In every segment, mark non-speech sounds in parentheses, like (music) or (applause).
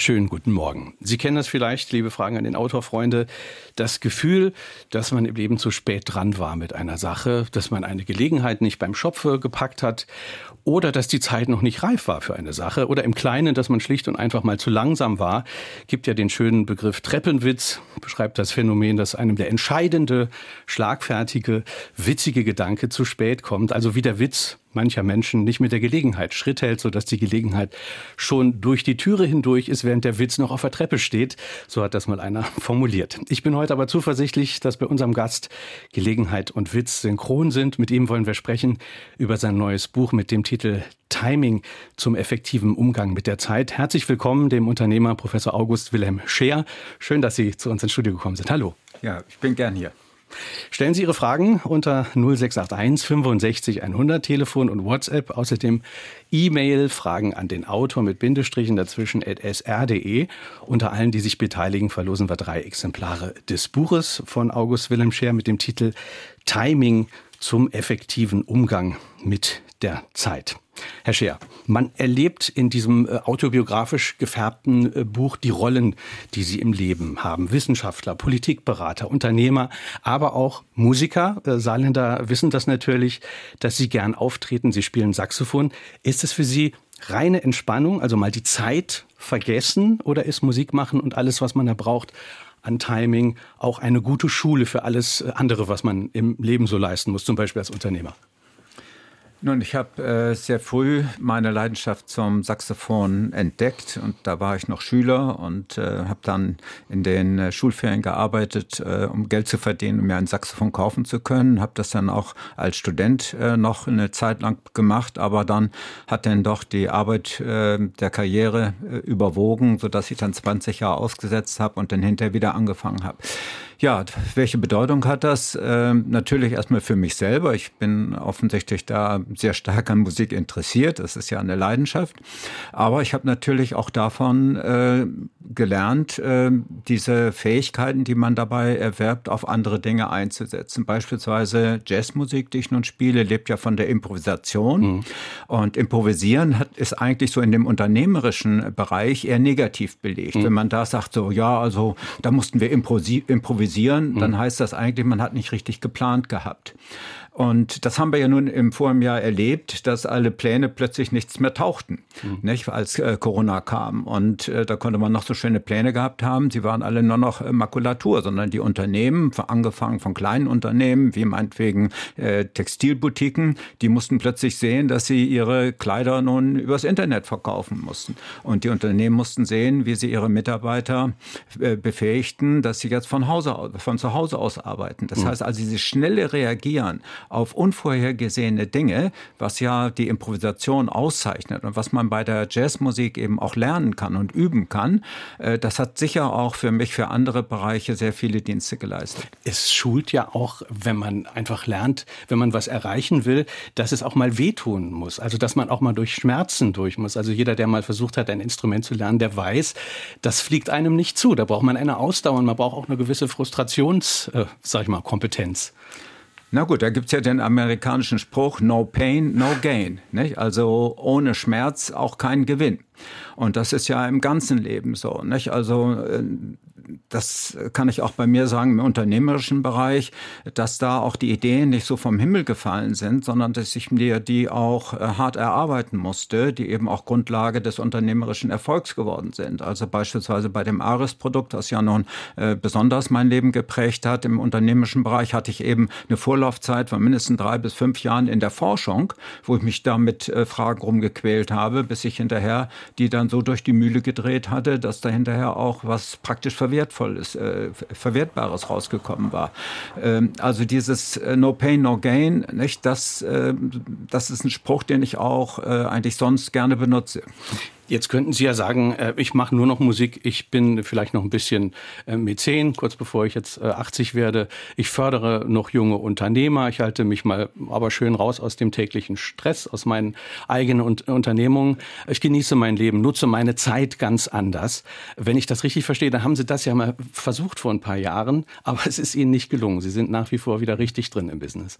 Schönen guten Morgen. Sie kennen das vielleicht, liebe Fragen an den Autorfreunde, das Gefühl, dass man im Leben zu spät dran war mit einer Sache, dass man eine Gelegenheit nicht beim Schopfe gepackt hat oder dass die Zeit noch nicht reif war für eine Sache oder im Kleinen, dass man schlicht und einfach mal zu langsam war. Gibt ja den schönen Begriff Treppenwitz, beschreibt das Phänomen, dass einem der entscheidende, schlagfertige, witzige Gedanke zu spät kommt, also wie der Witz mancher Menschen nicht mit der Gelegenheit Schritt hält, sodass die Gelegenheit schon durch die Türe hindurch ist, während der Witz noch auf der Treppe steht. So hat das mal einer (laughs) formuliert. Ich bin heute aber zuversichtlich, dass bei unserem Gast Gelegenheit und Witz synchron sind. Mit ihm wollen wir sprechen über sein neues Buch mit dem Titel Timing zum effektiven Umgang mit der Zeit. Herzlich willkommen dem Unternehmer Professor August Wilhelm Scheer. Schön, dass Sie zu uns ins Studio gekommen sind. Hallo. Ja, ich bin gern hier. Stellen Sie Ihre Fragen unter 0681 65 100 Telefon und WhatsApp. Außerdem E-Mail, Fragen an den Autor mit Bindestrichen dazwischen at sr.de. Unter allen, die sich beteiligen, verlosen wir drei Exemplare des Buches von August Wilhelm Scher mit dem Titel Timing zum effektiven Umgang mit der Zeit. Herr Scheer, man erlebt in diesem äh, autobiografisch gefärbten äh, Buch die Rollen, die Sie im Leben haben. Wissenschaftler, Politikberater, Unternehmer, aber auch Musiker. Äh, Saarländer wissen das natürlich, dass Sie gern auftreten. Sie spielen Saxophon. Ist es für Sie reine Entspannung, also mal die Zeit vergessen oder ist Musik machen und alles, was man da braucht, an Timing auch eine gute Schule für alles andere, was man im Leben so leisten muss, zum Beispiel als Unternehmer? Nun, ich habe äh, sehr früh meine Leidenschaft zum Saxophon entdeckt und da war ich noch Schüler und äh, habe dann in den äh, Schulferien gearbeitet, äh, um Geld zu verdienen, um mir ein Saxophon kaufen zu können. Habe das dann auch als Student äh, noch eine Zeit lang gemacht, aber dann hat dann doch die Arbeit äh, der Karriere äh, überwogen, sodass ich dann 20 Jahre ausgesetzt habe und dann hinterher wieder angefangen habe. Ja, welche Bedeutung hat das? Ähm, natürlich erstmal für mich selber. Ich bin offensichtlich da sehr stark an Musik interessiert. Das ist ja eine Leidenschaft. Aber ich habe natürlich auch davon äh, gelernt, äh, diese Fähigkeiten, die man dabei erwerbt, auf andere Dinge einzusetzen. Beispielsweise Jazzmusik, die ich nun spiele, lebt ja von der Improvisation. Mhm. Und Improvisieren hat, ist eigentlich so in dem unternehmerischen Bereich eher negativ belegt. Mhm. Wenn man da sagt, so, ja, also da mussten wir improvisieren, improvisieren, dann mhm. heißt das eigentlich, man hat nicht richtig geplant gehabt. Und das haben wir ja nun im vorigen Jahr erlebt, dass alle Pläne plötzlich nichts mehr tauchten, mhm. nicht, als äh, Corona kam. Und äh, da konnte man noch so schöne Pläne gehabt haben. Sie waren alle nur noch äh, Makulatur, sondern die Unternehmen, angefangen von kleinen Unternehmen, wie meinetwegen äh, Textilboutiquen, die mussten plötzlich sehen, dass sie ihre Kleider nun übers Internet verkaufen mussten. Und die Unternehmen mussten sehen, wie sie ihre Mitarbeiter äh, befähigten, dass sie jetzt von Hause von zu Hause aus arbeiten. Das mhm. heißt also, dieses schnelle Reagieren auf unvorhergesehene Dinge, was ja die Improvisation auszeichnet und was man bei der Jazzmusik eben auch lernen kann und üben kann, äh, das hat sicher auch für mich, für andere Bereiche sehr viele Dienste geleistet. Es schult ja auch, wenn man einfach lernt, wenn man was erreichen will, dass es auch mal wehtun muss. Also, dass man auch mal durch Schmerzen durch muss. Also, jeder, der mal versucht hat, ein Instrument zu lernen, der weiß, das fliegt einem nicht zu. Da braucht man eine Ausdauer und man braucht auch eine gewisse Frustrations, äh, sag ich mal, Kompetenz. Na gut, da gibt's ja den amerikanischen Spruch, no pain, no gain. Nicht? Also ohne Schmerz auch kein Gewinn. Und das ist ja im ganzen Leben so. Nicht? Also äh, das kann ich auch bei mir sagen im unternehmerischen Bereich, dass da auch die Ideen nicht so vom Himmel gefallen sind, sondern dass ich mir die auch äh, hart erarbeiten musste, die eben auch Grundlage des unternehmerischen Erfolgs geworden sind. Also beispielsweise bei dem Ares-Produkt, das ja nun äh, besonders mein Leben geprägt hat, im unternehmerischen Bereich hatte ich eben eine Vorlaufzeit von mindestens drei bis fünf Jahren in der Forschung, wo ich mich da mit äh, Fragen rumgequält habe, bis ich hinterher die dann so durch die Mühle gedreht hatte, dass da hinterher auch was praktisch Verwertvolles, äh, Verwertbares rausgekommen war. Ähm, also dieses äh, No Pain, No Gain, nicht, das, äh, das ist ein Spruch, den ich auch äh, eigentlich sonst gerne benutze. Jetzt könnten Sie ja sagen, äh, ich mache nur noch Musik, ich bin vielleicht noch ein bisschen äh, Mäzen, kurz bevor ich jetzt 80 werde. Ich fördere noch junge Unternehmer, ich halte mich mal aber schön raus aus dem täglichen Stress, aus meinen eigenen Unternehmungen. Ich genieße mein Leben, nutze meine Zeit ganz anders. Wenn ich das richtig verstehe, dann haben Sie das ja mal versucht vor ein paar Jahren, aber (laughs) es ist Ihnen nicht gelungen. Sie sind nach wie vor wieder richtig drin im Business.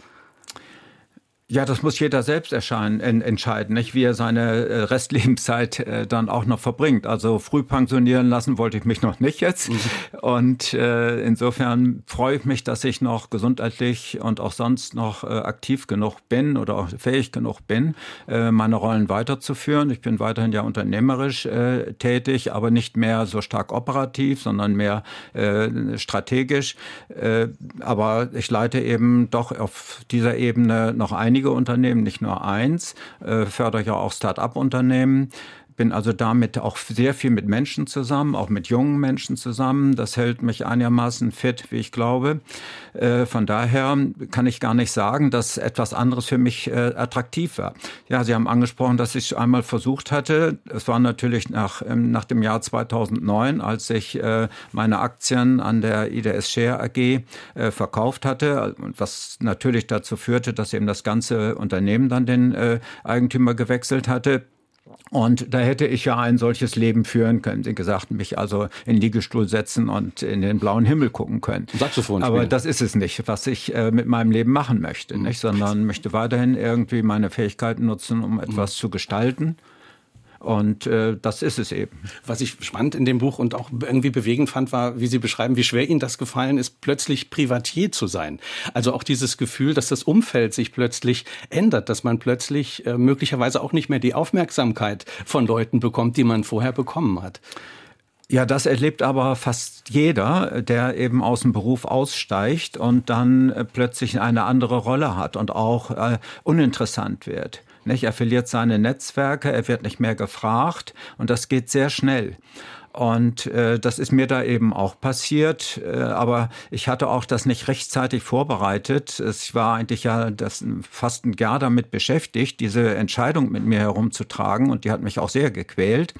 Ja, das muss jeder selbst erscheinen, entscheiden, nicht? wie er seine äh, Restlebenszeit äh, dann auch noch verbringt. Also früh pensionieren lassen wollte ich mich noch nicht jetzt. Mhm. Und äh, insofern freue ich mich, dass ich noch gesundheitlich und auch sonst noch äh, aktiv genug bin oder auch fähig genug bin, äh, meine Rollen weiterzuführen. Ich bin weiterhin ja unternehmerisch äh, tätig, aber nicht mehr so stark operativ, sondern mehr strategisch. Aber ich leite eben doch auf dieser Ebene noch einige einige Unternehmen, nicht nur eins, äh, fördere ja auch Start-up-Unternehmen bin also damit auch sehr viel mit Menschen zusammen, auch mit jungen Menschen zusammen. Das hält mich einigermaßen fit, wie ich glaube. Äh, von daher kann ich gar nicht sagen, dass etwas anderes für mich äh, attraktiv war. Ja, Sie haben angesprochen, dass ich es einmal versucht hatte. Es war natürlich nach, ähm, nach dem Jahr 2009, als ich äh, meine Aktien an der IDS Share AG verkauft hatte, was natürlich dazu führte, dass eben das ganze Unternehmen dann den Eigentümer gewechselt hatte. Und da hätte ich ja ein solches Leben führen können. Sie gesagt, mich also in den Liegestuhl setzen und in den blauen Himmel gucken können. Saxophon Aber das ist es nicht, was ich äh, mit meinem Leben machen möchte, mhm. nicht? sondern möchte weiterhin irgendwie meine Fähigkeiten nutzen, um etwas mhm. zu gestalten. Und äh, das ist es eben. Was ich spannend in dem Buch und auch irgendwie bewegend fand, war, wie Sie beschreiben, wie schwer Ihnen das gefallen ist, plötzlich Privatier zu sein. Also auch dieses Gefühl, dass das Umfeld sich plötzlich ändert, dass man plötzlich äh, möglicherweise auch nicht mehr die Aufmerksamkeit von Leuten bekommt, die man vorher bekommen hat. Ja, das erlebt aber fast jeder, der eben aus dem Beruf aussteigt und dann äh, plötzlich eine andere Rolle hat und auch äh, uninteressant wird. Nicht? Er verliert seine Netzwerke, er wird nicht mehr gefragt und das geht sehr schnell. Und äh, das ist mir da eben auch passiert. Äh, aber ich hatte auch das nicht rechtzeitig vorbereitet. Ich war eigentlich ja das, fast ein Jahr damit beschäftigt, diese Entscheidung mit mir herumzutragen. Und die hat mich auch sehr gequält.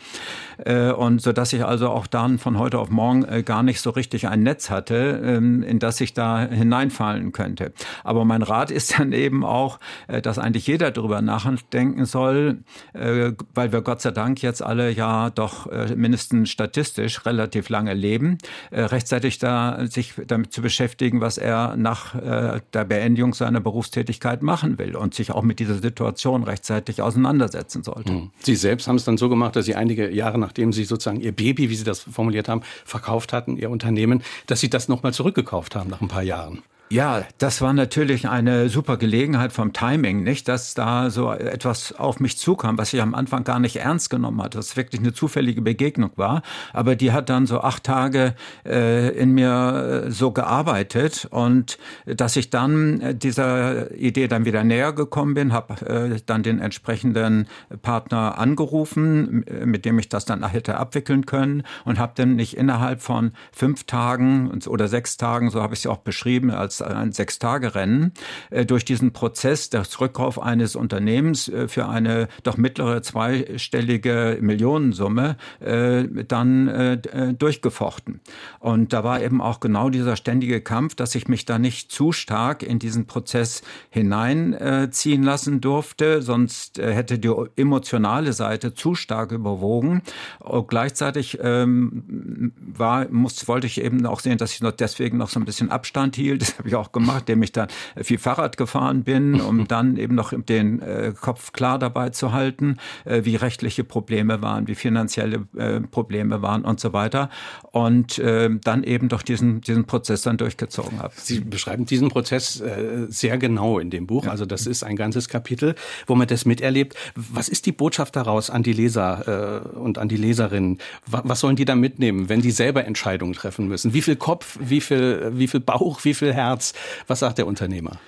Äh, und so dass ich also auch dann von heute auf morgen äh, gar nicht so richtig ein Netz hatte, ähm, in das ich da hineinfallen könnte. Aber mein Rat ist dann eben auch, äh, dass eigentlich jeder darüber nachdenken soll, äh, weil wir Gott sei Dank jetzt alle ja doch äh, mindestens statistisch relativ lange leben, äh, rechtzeitig da sich damit zu beschäftigen, was er nach äh, der Beendigung seiner Berufstätigkeit machen will und sich auch mit dieser Situation rechtzeitig auseinandersetzen sollte. Hm. Sie selbst haben es dann so gemacht, dass Sie einige Jahre nachdem Sie sozusagen Ihr Baby, wie Sie das formuliert haben, verkauft hatten, Ihr Unternehmen, dass Sie das nochmal zurückgekauft haben nach ein paar Jahren. Ja, das war natürlich eine super Gelegenheit vom Timing, nicht, dass da so etwas auf mich zukam, was ich am Anfang gar nicht ernst genommen hatte, was wirklich eine zufällige Begegnung war. Aber die hat dann so acht Tage äh, in mir äh, so gearbeitet. Und dass ich dann äh, dieser Idee dann wieder näher gekommen bin, habe äh, dann den entsprechenden Partner angerufen, mit dem ich das dann hätte abwickeln können. Und habe dann nicht innerhalb von fünf Tagen oder sechs Tagen, so habe ich es auch beschrieben, als ein Sechstagerennen äh, durch diesen Prozess des Rückkauf eines Unternehmens äh, für eine doch mittlere zweistellige Millionensumme äh, dann durchgefochten. Und da war eben auch genau dieser ständige Kampf, dass ich mich da nicht zu stark in diesen Prozess hineinziehen lassen durfte, sonst hätte die emotionale Seite zu stark überwogen. Und gleichzeitig ähm, war, muss, wollte ich eben auch sehen, dass ich noch deswegen noch so ein bisschen Abstand hielt. (laughs) Habe ich auch gemacht, indem ich dann viel Fahrrad gefahren bin, um (laughs) dann eben noch den äh, Kopf klar dabei zu halten, äh, wie rechtliche Probleme waren, wie finanzielle äh, Probleme waren und so weiter. Und dann eben doch diesen, diesen Prozess dann durchgezogen habe. Sie beschreiben diesen Prozess sehr genau in dem Buch. Ja. Also das ist ein ganzes Kapitel, wo man das miterlebt. Was ist die Botschaft daraus an die Leser und an die Leserinnen? Was sollen die da mitnehmen, wenn die selber Entscheidungen treffen müssen? Wie viel Kopf, wie viel, wie viel Bauch, wie viel Herz? Herz. Was sagt der Unternehmer?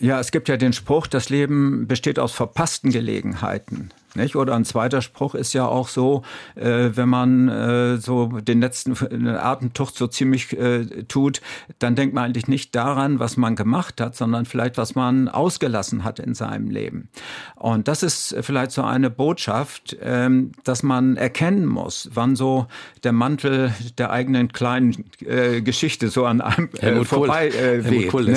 Ja, es gibt ja den Spruch, das Leben besteht aus verpassten Gelegenheiten. Nicht? Oder ein zweiter Spruch ist ja auch so, äh, wenn man äh, so den letzten Atemtucht so ziemlich äh, tut, dann denkt man eigentlich nicht daran, was man gemacht hat, sondern vielleicht, was man ausgelassen hat in seinem Leben. Und das ist vielleicht so eine Botschaft, ähm, dass man erkennen muss, wann so der Mantel der eigenen kleinen äh, Geschichte so an einem äh, vorbei äh, weht. Kohl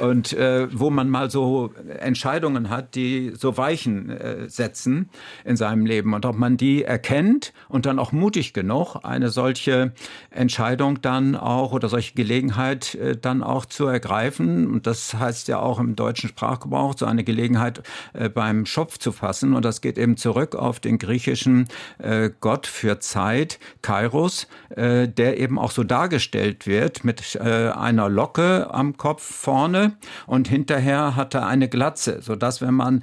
Und äh, wo man mal so Entscheidungen hat, die so Weichen äh, setzen in seinem Leben und ob man die erkennt und dann auch mutig genug, eine solche Entscheidung dann auch oder solche Gelegenheit äh, dann auch zu ergreifen. Und das heißt ja auch im deutschen Sprachgebrauch, so eine Gelegenheit äh, beim Schopf zu fassen. Und das geht eben zurück auf den griechischen äh, Gott für Zeit, Kairos, der eben auch so dargestellt wird mit einer Locke am Kopf vorne und hinterher hat er eine Glatze, sodass wenn man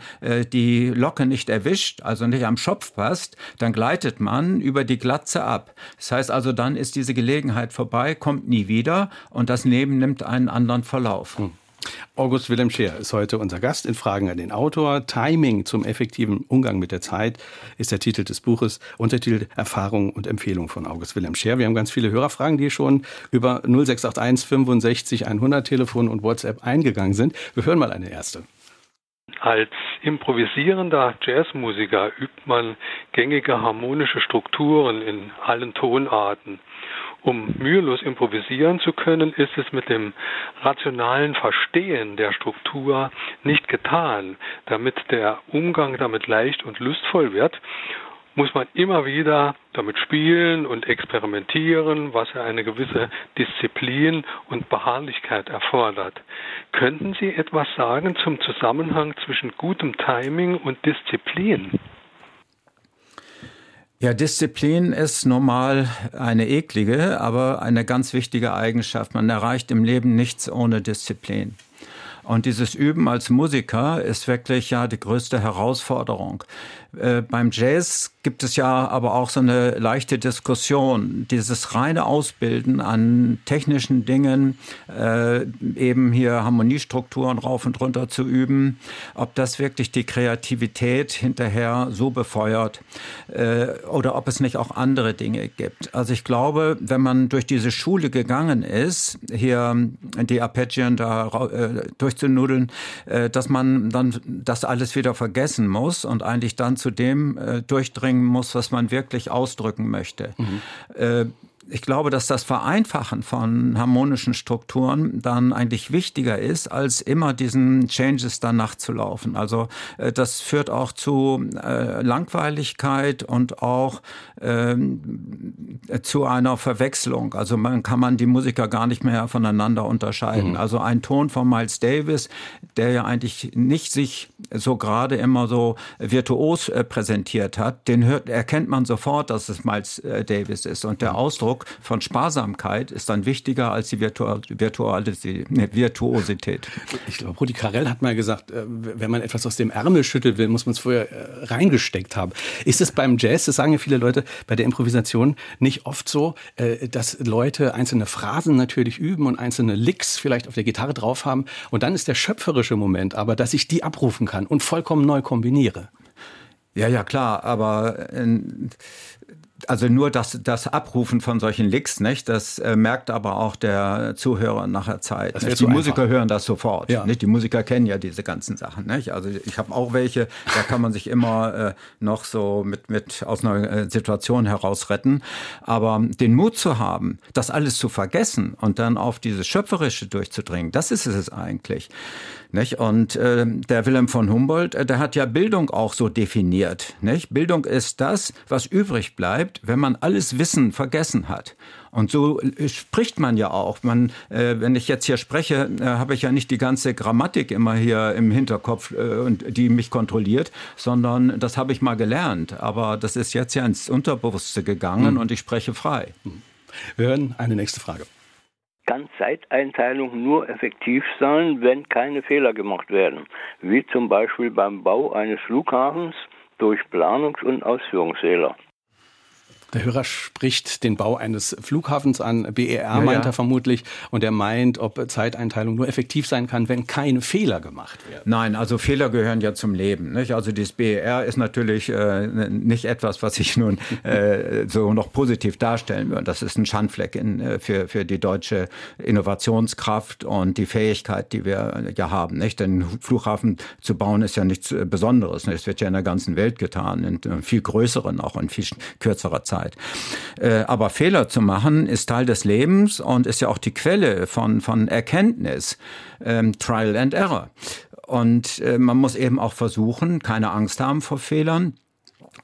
die Locke nicht erwischt, also nicht am Schopf passt, dann gleitet man über die Glatze ab. Das heißt also, dann ist diese Gelegenheit vorbei, kommt nie wieder und das Leben nimmt einen anderen Verlauf. Hm. August Wilhelm Scheer ist heute unser Gast in Fragen an den Autor. Timing zum effektiven Umgang mit der Zeit ist der Titel des Buches. Untertitel Erfahrung und Empfehlung von August Wilhelm Scheer. Wir haben ganz viele Hörerfragen, die schon über 0681 65 100 Telefon und WhatsApp eingegangen sind. Wir hören mal eine erste. Als improvisierender Jazzmusiker übt man gängige harmonische Strukturen in allen Tonarten. Um mühelos improvisieren zu können, ist es mit dem rationalen Verstehen der Struktur nicht getan. Damit der Umgang damit leicht und lustvoll wird, muss man immer wieder damit spielen und experimentieren, was ja eine gewisse Disziplin und Beharrlichkeit erfordert. Könnten Sie etwas sagen zum Zusammenhang zwischen gutem Timing und Disziplin? Ja, Disziplin ist normal eine eklige, aber eine ganz wichtige Eigenschaft. Man erreicht im Leben nichts ohne Disziplin. Und dieses Üben als Musiker ist wirklich ja die größte Herausforderung. Äh, beim Jazz gibt es ja aber auch so eine leichte Diskussion. Dieses reine Ausbilden an technischen Dingen, äh, eben hier Harmoniestrukturen rauf und runter zu üben, ob das wirklich die Kreativität hinterher so befeuert äh, oder ob es nicht auch andere Dinge gibt. Also ich glaube, wenn man durch diese Schule gegangen ist, hier die Arpeggien da äh, durchzunudeln, äh, dass man dann das alles wieder vergessen muss und eigentlich dann zu dem äh, durchdringen muss, was man wirklich ausdrücken möchte. Mhm. Äh, ich glaube, dass das Vereinfachen von harmonischen Strukturen dann eigentlich wichtiger ist, als immer diesen Changes dann nachzulaufen. Also äh, das führt auch zu äh, Langweiligkeit und auch ähm, zu einer Verwechslung. Also man kann man die Musiker gar nicht mehr voneinander unterscheiden. Mhm. Also ein Ton von Miles Davis, der ja eigentlich nicht sich so gerade immer so virtuos äh, präsentiert hat, den hört, erkennt man sofort, dass es Miles äh, Davis ist. Und der mhm. Ausdruck Ausdruck von Sparsamkeit ist dann wichtiger als die Virtuosität. Ich glaube, Rudi Carell hat mal gesagt, äh, wenn man etwas aus dem Ärmel schütteln will, muss man es vorher äh, reingesteckt haben. Ist es beim Jazz, das sagen ja viele Leute, bei der Improvisation nicht oft so, äh, dass Leute einzelne Phrasen natürlich üben und einzelne Licks vielleicht auf der Gitarre drauf haben und dann ist der schöpferische Moment aber, dass ich die abrufen kann und vollkommen neu kombiniere. Ja, ja, klar, aber also nur das, das Abrufen von solchen Licks, nicht? Das äh, merkt aber auch der Zuhörer nachher Zeit. Die so Musiker einfach. hören das sofort. Ja. Nicht? Die Musiker kennen ja diese ganzen Sachen. Nicht? Also ich habe auch welche, da kann man sich immer äh, noch so mit, mit aus einer äh, Situation heraus retten. Aber den Mut zu haben, das alles zu vergessen und dann auf dieses Schöpferische durchzudringen, das ist es eigentlich. Nicht? Und äh, der Wilhelm von Humboldt, äh, der hat ja Bildung auch so definiert. Nicht? Bildung ist das, was übrig bleibt, wenn man alles Wissen vergessen hat. Und so äh, spricht man ja auch. Man, äh, wenn ich jetzt hier spreche, äh, habe ich ja nicht die ganze Grammatik immer hier im Hinterkopf, äh, und die mich kontrolliert, sondern das habe ich mal gelernt. Aber das ist jetzt ja ins Unterbewusste gegangen mhm. und ich spreche frei. Wir hören eine nächste Frage kann Zeiteinteilung nur effektiv sein, wenn keine Fehler gemacht werden, wie zum Beispiel beim Bau eines Flughafens durch Planungs- und Ausführungsfehler. Der Hörer spricht den Bau eines Flughafens an. BER ja, meint ja. er vermutlich. Und er meint, ob Zeiteinteilung nur effektiv sein kann, wenn keine Fehler gemacht werden. Nein, also Fehler gehören ja zum Leben. Nicht? Also das BER ist natürlich äh, nicht etwas, was ich nun äh, so noch positiv darstellen würde. Das ist ein Schandfleck in, äh, für, für die deutsche Innovationskraft und die Fähigkeit, die wir ja haben. Nicht? Denn Flughafen zu bauen ist ja nichts äh, Besonderes. Es wird ja in der ganzen Welt getan, in äh, viel größeren, auch in viel kürzerer Zeit. Äh, aber Fehler zu machen ist Teil des Lebens und ist ja auch die Quelle von, von Erkenntnis. Ähm, Trial and Error. Und äh, man muss eben auch versuchen, keine Angst haben vor Fehlern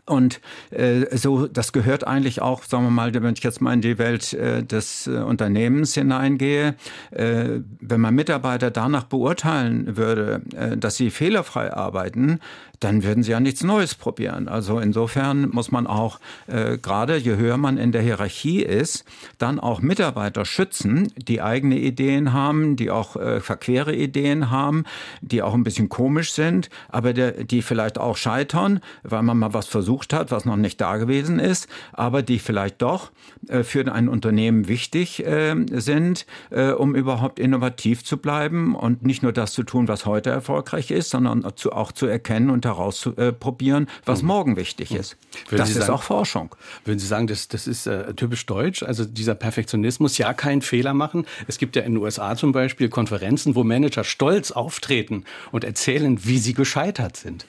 und äh, so, das gehört eigentlich auch, sagen wir mal, wenn ich jetzt mal in die Welt äh, des äh, Unternehmens hineingehe, äh, wenn man Mitarbeiter danach beurteilen würde, äh, dass sie fehlerfrei arbeiten, dann würden sie ja nichts Neues probieren. Also insofern muss man auch äh, gerade, je höher man in der Hierarchie ist, dann auch Mitarbeiter schützen, die eigene Ideen haben, die auch äh, verquere Ideen haben, die auch ein bisschen komisch sind, aber der, die vielleicht auch scheitern, weil man mal was versucht hat, was noch nicht da gewesen ist, aber die vielleicht doch äh, für ein Unternehmen wichtig äh, sind, äh, um überhaupt innovativ zu bleiben und nicht nur das zu tun, was heute erfolgreich ist, sondern zu, auch zu erkennen und herausprobieren, was mhm. morgen wichtig mhm. ist. Würden das Sie ist sagen, auch Forschung. Würden Sie sagen, das, das ist äh, typisch deutsch, also dieser Perfektionismus, ja, keinen Fehler machen. Es gibt ja in den USA zum Beispiel Konferenzen, wo Manager stolz auftreten und erzählen, wie sie gescheitert sind.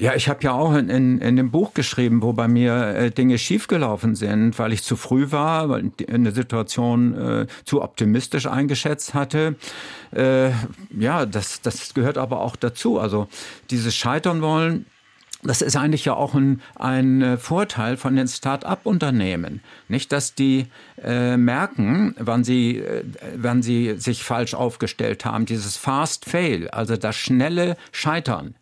Ja, ich habe ja auch in, in, in dem Buch geschrieben, wo bei mir äh, Dinge schiefgelaufen sind, weil ich zu früh war, weil ich eine Situation äh, zu optimistisch eingeschätzt hatte. Äh, ja, das, das gehört aber auch dazu. Also dieses Scheitern wollen, das ist eigentlich ja auch ein, ein äh, Vorteil von den Start-up-Unternehmen. Nicht, dass die äh, merken, wann sie, äh, wann sie sich falsch aufgestellt haben. Dieses Fast Fail, also das schnelle Scheitern.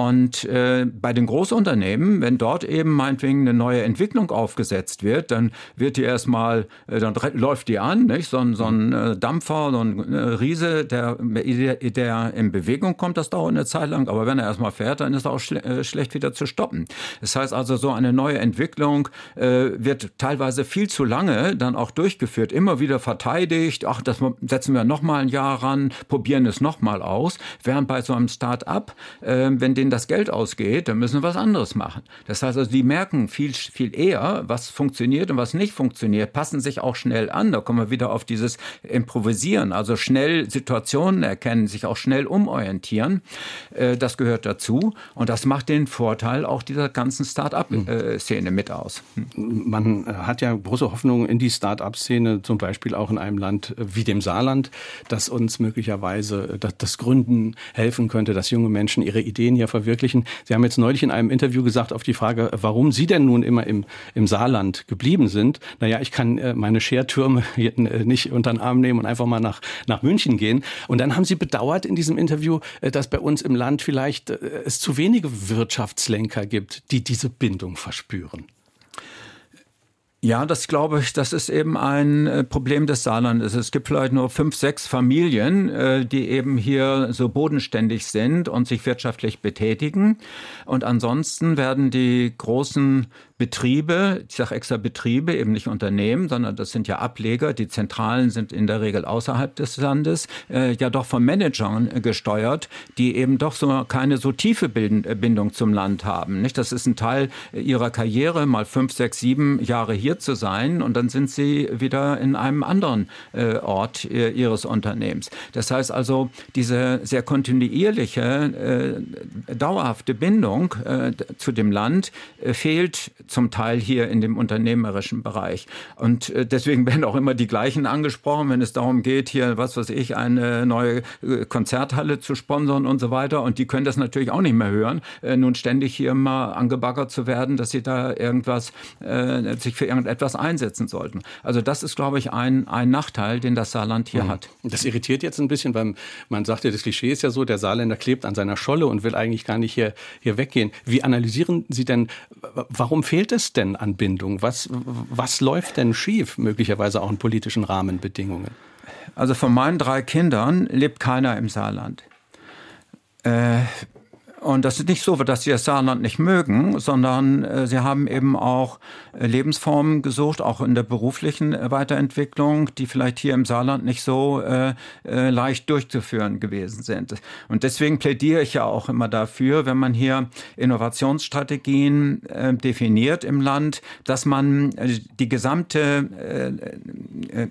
Und äh, bei den Großunternehmen, wenn dort eben meinetwegen eine neue Entwicklung aufgesetzt wird, dann wird die erstmal, äh, dann läuft die an, nicht? So, ein, so ein äh, Dampfer, so ein äh, Riese, der, der in Bewegung kommt, das dauert eine Zeit lang, aber wenn er erstmal fährt, dann ist er auch schle äh, schlecht wieder zu stoppen. Das heißt also, so eine neue Entwicklung äh, wird teilweise viel zu lange dann auch durchgeführt, immer wieder verteidigt, ach, das setzen wir nochmal ein Jahr ran, probieren es nochmal aus, während bei so einem Start-up, wenn denen das Geld ausgeht, dann müssen wir was anderes machen. Das heißt also, die merken viel, viel eher, was funktioniert und was nicht funktioniert, passen sich auch schnell an. Da kommen wir wieder auf dieses Improvisieren, also schnell Situationen erkennen, sich auch schnell umorientieren. Äh, das gehört dazu und das macht den Vorteil auch dieser ganzen Start-up-Szene mit aus. Man äh, hat ja große Hoffnung in die Start-up-Szene, zum Beispiel auch in einem Land äh, wie dem Saarland, das uns möglicherweise das Gründen helfen könnte, dass junge Menschen ihre Ideen hier verwirklichen. Sie haben jetzt neulich in einem Interview gesagt auf die Frage, warum Sie denn nun immer im, im Saarland geblieben sind. Naja, ich kann äh, meine Schertürme (laughs) äh, nicht unter den Arm nehmen und einfach mal nach, nach München gehen. Und dann haben Sie bedauert in diesem Interview, äh, dass bei uns im Land vielleicht es zu wenige Wirtschaftslenker gibt, die diese Bindung verspüren. Ja, das glaube ich, das ist eben ein äh, Problem des Saarlandes. Es gibt vielleicht nur fünf, sechs Familien, äh, die eben hier so bodenständig sind und sich wirtschaftlich betätigen. Und ansonsten werden die großen Betriebe, ich sage extra Betriebe, eben nicht Unternehmen, sondern das sind ja Ableger, die Zentralen sind in der Regel außerhalb des Landes, äh, ja doch von Managern gesteuert, die eben doch so keine so tiefe Bindung zum Land haben. Nicht? Das ist ein Teil ihrer Karriere, mal fünf, sechs, sieben Jahre hier zu sein und dann sind sie wieder in einem anderen äh, Ort äh, ihres Unternehmens. Das heißt also, diese sehr kontinuierliche, äh, dauerhafte Bindung äh, zu dem Land äh, fehlt zum Teil hier in dem unternehmerischen Bereich. Und äh, deswegen (laughs) werden auch immer die gleichen angesprochen, wenn es darum geht, hier, was weiß ich, eine neue äh, Konzerthalle zu sponsern und so weiter. Und die können das natürlich auch nicht mehr hören, äh, nun ständig hier mal angebaggert zu werden, dass sie da irgendwas, äh, sich für irgendetwas einsetzen sollten. Also das ist, glaube ich, ein, ein Nachteil, den das Saarland hier mhm. hat. Das irritiert jetzt ein bisschen, weil man sagt ja, das Klischee ist ja so, der Saarländer klebt an seiner Scholle und will eigentlich gar nicht hier, hier weggehen. Wie analysieren Sie denn, warum fehlt fehlt es denn an Bindung? Was, was läuft denn schief, möglicherweise auch in politischen Rahmenbedingungen? Also von meinen drei Kindern lebt keiner im Saarland. Äh, Und das ist nicht so, dass sie das Saarland nicht mögen, sondern äh, sie haben eben auch äh, Lebensformen gesucht, auch in der beruflichen äh, Weiterentwicklung, die vielleicht hier im Saarland nicht so äh, leicht durchzuführen gewesen sind. Und deswegen plädiere ich ja auch immer dafür, wenn man hier Innovationsstrategien definiert im Land, dass man die gesamte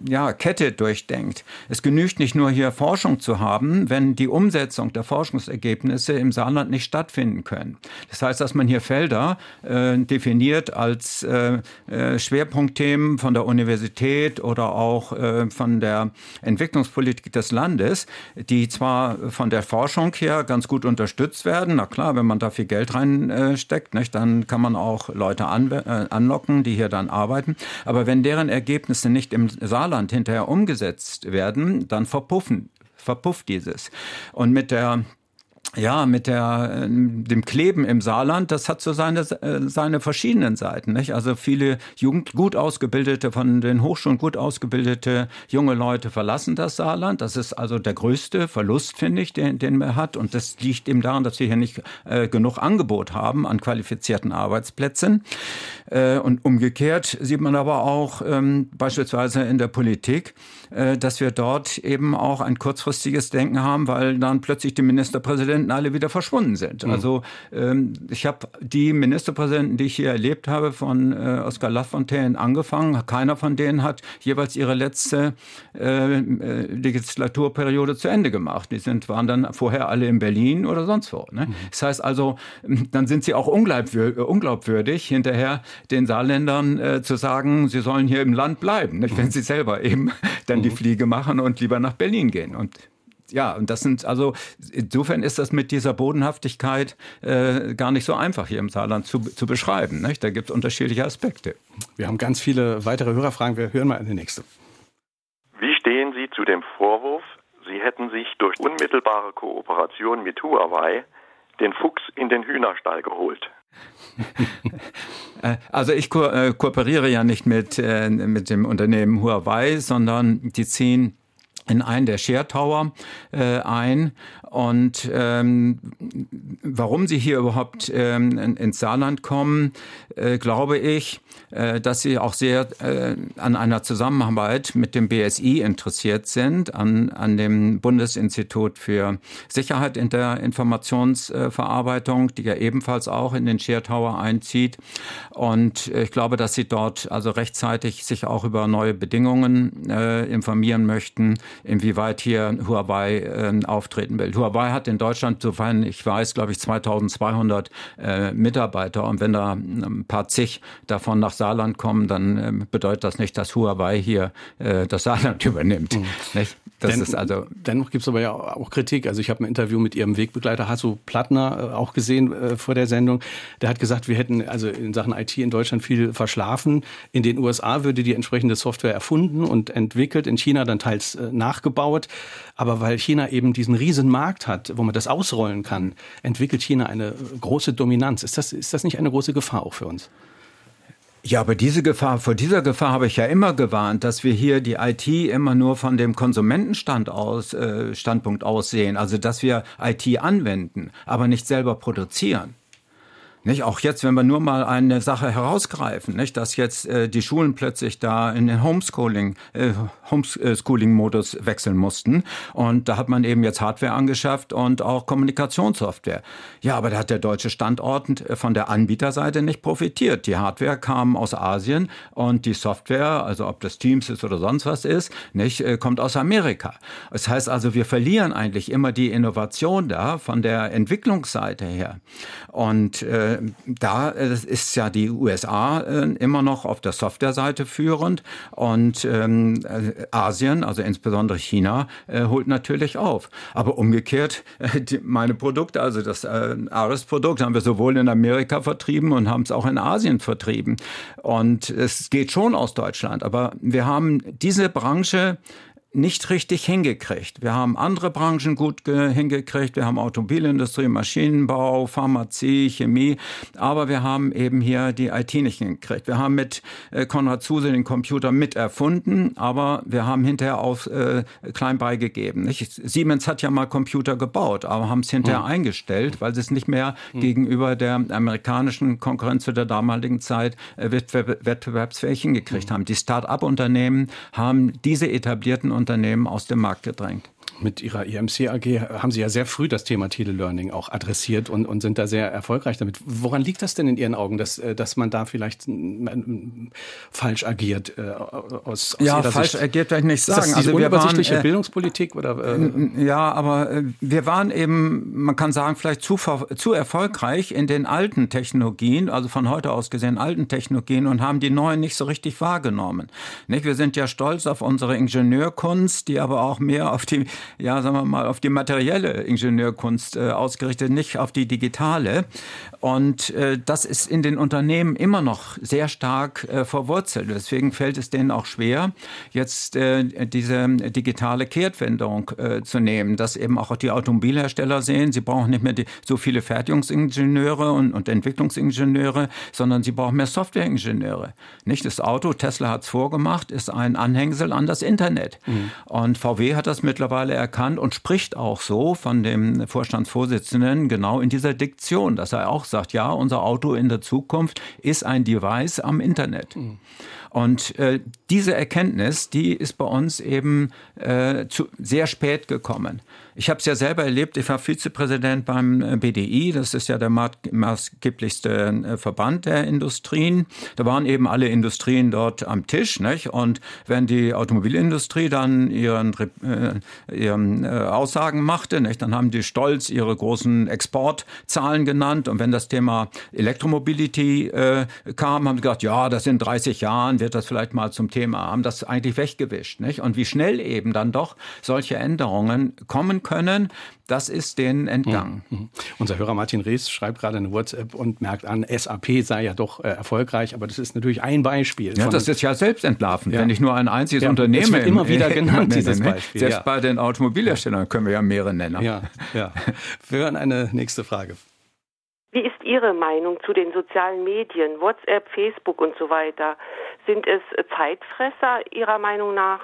ja, Kette durchdenkt. Es genügt nicht nur hier Forschung zu haben, wenn die Umsetzung der Forschungsergebnisse im Saarland nicht nicht stattfinden können. Das heißt, dass man hier Felder äh, definiert als äh, äh, Schwerpunktthemen von der Universität oder auch äh, von der Entwicklungspolitik des Landes, die zwar von der Forschung her ganz gut unterstützt werden. Na klar, wenn man da viel Geld reinsteckt, nicht, dann kann man auch Leute an, äh, anlocken, die hier dann arbeiten. Aber wenn deren Ergebnisse nicht im Saarland hinterher umgesetzt werden, dann verpuffen verpufft dieses. Und mit der ja, mit der, dem Kleben im Saarland, das hat so seine, seine verschiedenen Seiten. Nicht? Also viele Jugend, gut ausgebildete, von den Hochschulen gut ausgebildete junge Leute verlassen das Saarland. Das ist also der größte Verlust, finde ich, den, den man hat. Und das liegt eben daran, dass wir hier nicht äh, genug Angebot haben an qualifizierten Arbeitsplätzen. Äh, und umgekehrt sieht man aber auch ähm, beispielsweise in der Politik, äh, dass wir dort eben auch ein kurzfristiges Denken haben, weil dann plötzlich die Ministerpräsidenten alle wieder verschwunden sind. Mhm. Also ähm, ich habe die Ministerpräsidenten, die ich hier erlebt habe, von äh, Oskar Lafontaine angefangen. Keiner von denen hat jeweils ihre letzte äh, äh, Legislaturperiode zu Ende gemacht. Die sind, waren dann vorher alle in Berlin oder sonst wo. Ne? Mhm. Das heißt also, dann sind sie auch unglaubwürdig, hinterher den Saarländern äh, zu sagen, sie sollen hier im Land bleiben, nicht? wenn mhm. sie selber eben (laughs) dann dann die mhm. Fliege machen und lieber nach Berlin gehen. Und ja, und das sind also, insofern ist das mit dieser Bodenhaftigkeit äh, gar nicht so einfach hier im Saarland zu, zu beschreiben. Nicht? Da gibt es unterschiedliche Aspekte. Wir haben ganz viele weitere Hörerfragen. Wir hören mal eine nächste. Wie stehen Sie zu dem Vorwurf, Sie hätten sich durch unmittelbare Kooperation mit Huawei den Fuchs in den Hühnerstall geholt? (laughs) Äh, also ich ko äh, kooperiere ja nicht mit, äh, mit dem Unternehmen Huawei, sondern die ziehen in einen der Share Tower äh, ein und ähm, warum sie hier überhaupt ähm, ins Saarland kommen, äh, glaube ich, äh, dass sie auch sehr äh, an einer Zusammenarbeit mit dem BSI interessiert sind, an, an dem Bundesinstitut für Sicherheit in der Informationsverarbeitung, die ja ebenfalls auch in den Share Tower einzieht. Und ich glaube, dass sie dort also rechtzeitig sich auch über neue Bedingungen äh, informieren möchten, inwieweit hier Huawei äh, auftreten will. Huawei hat in Deutschland, sofern ich weiß, glaube ich, 2200 äh, Mitarbeiter. Und wenn da ein paar zig davon nach Saarland kommen, dann äh, bedeutet das nicht, dass Huawei hier äh, das Saarland (laughs) übernimmt. Mhm. Das Den, ist also dennoch gibt es aber ja auch Kritik. Also ich habe ein Interview mit Ihrem Wegbegleiter Hasso Plattner äh, auch gesehen äh, vor der Sendung. Der hat gesagt, wir hätten also in Sachen IT in Deutschland viel verschlafen. In den USA würde die entsprechende Software erfunden und entwickelt, in China dann teils äh, nachgebaut. Aber weil China eben diesen riesen Markt hat, wo man das ausrollen kann, entwickelt China eine große Dominanz. Ist das, ist das nicht eine große Gefahr auch für uns? Ja, aber diese Gefahr, vor dieser Gefahr habe ich ja immer gewarnt, dass wir hier die IT immer nur von dem Konsumentenstand aus, äh, Standpunkt aus sehen. Also, dass wir IT anwenden, aber nicht selber produzieren. Nicht? Auch jetzt, wenn wir nur mal eine Sache herausgreifen, nicht? dass jetzt äh, die Schulen plötzlich da in den Homeschooling, äh, Homeschooling-Modus wechseln mussten. Und da hat man eben jetzt Hardware angeschafft und auch Kommunikationssoftware. Ja, aber da hat der deutsche Standort äh, von der Anbieterseite nicht profitiert. Die Hardware kam aus Asien und die Software, also ob das Teams ist oder sonst was ist, nicht, äh, kommt aus Amerika. Das heißt also, wir verlieren eigentlich immer die Innovation da von der Entwicklungsseite her. Und äh, äh, da äh, ist ja die USA äh, immer noch auf der Softwareseite führend und ähm, äh, Asien, also insbesondere China, holt natürlich auf. Aber umgekehrt, meine Produkte, also das äh, Ares-Produkt, haben wir sowohl in Amerika vertrieben und haben es auch in Asien vertrieben. Und es geht schon aus Deutschland, aber wir haben diese Branche nicht richtig hingekriegt. Wir haben andere Branchen gut hingekriegt. Wir haben Automobilindustrie, Maschinenbau, Pharmazie, Chemie. Aber wir haben eben hier die IT nicht hingekriegt. Wir haben mit äh, Konrad Zuse den Computer mit erfunden, aber wir haben hinterher auf äh, klein beigegeben. Nicht? Siemens hat ja mal Computer gebaut, aber haben es hinterher mhm. eingestellt, weil sie es nicht mehr mhm. gegenüber der amerikanischen Konkurrenz zu der damaligen Zeit äh, wettbewerbsfähig hingekriegt mhm. haben. Die Start-up-Unternehmen haben diese etablierten Unternehmen aus dem Markt gedrängt mit Ihrer IMC AG haben Sie ja sehr früh das Thema Telelearning auch adressiert und, und sind da sehr erfolgreich damit. Woran liegt das denn in Ihren Augen, dass, äh, dass man da vielleicht falsch agiert? Äh, aus, aus ja, falsch Sicht? agiert werde ich nicht sagen. Ist das also wir waren, äh, Bildungspolitik oder? Äh, ja, aber äh, wir waren eben, man kann sagen, vielleicht zu, zu erfolgreich in den alten Technologien, also von heute aus gesehen alten Technologien und haben die neuen nicht so richtig wahrgenommen. Nicht? Wir sind ja stolz auf unsere Ingenieurkunst, die aber auch mehr auf die ja, sagen wir mal, auf die materielle Ingenieurkunst äh, ausgerichtet, nicht auf die digitale. Und äh, das ist in den Unternehmen immer noch sehr stark äh, verwurzelt. Deswegen fällt es denen auch schwer, jetzt äh, diese digitale Kehrtwendung äh, zu nehmen, dass eben auch die Automobilhersteller sehen, sie brauchen nicht mehr die, so viele Fertigungsingenieure und, und Entwicklungsingenieure, sondern sie brauchen mehr Softwareingenieure. Nicht das Auto, Tesla hat es vorgemacht, ist ein Anhängsel an das Internet. Mhm. Und VW hat das mittlerweile erkannt und spricht auch so von dem Vorstandsvorsitzenden genau in dieser Diktion, dass er auch sagt, ja, unser Auto in der Zukunft ist ein Device am Internet. Mhm. Und äh, diese Erkenntnis, die ist bei uns eben äh, zu, sehr spät gekommen. Ich habe es ja selber erlebt, ich war Vizepräsident beim äh, BDI, das ist ja der maßgeblichste äh, Verband der Industrien. Da waren eben alle Industrien dort am Tisch. Nicht? Und wenn die Automobilindustrie dann ihren, äh, ihren äh, Aussagen machte, nicht? dann haben die stolz ihre großen Exportzahlen genannt. Und wenn das Thema Elektromobility äh, kam, haben sie gesagt, ja, das in 30 Jahren wird das vielleicht mal zum Thema, haben das eigentlich weggewischt. Nicht? Und wie schnell eben dann doch solche Änderungen kommen können, das ist denen entgangen. Mhm. mhm. Unser Hörer Martin Rees schreibt gerade eine WhatsApp und merkt an, SAP sei ja doch äh, erfolgreich, aber das ist natürlich ein Beispiel. Ja, das ist ja selbstentlarvend, ja. wenn ich nur ein einziges ja, Unternehmen. Das wird immer wieder (laughs) genannt, dieses Beispiel. Selbst ja. bei den Automobilherstellern können wir ja mehrere nennen. Ja, ja. Wir hören eine nächste Frage. Wie ist Ihre Meinung zu den sozialen Medien, WhatsApp, Facebook und so weiter? Sind es Zeitfresser Ihrer Meinung nach?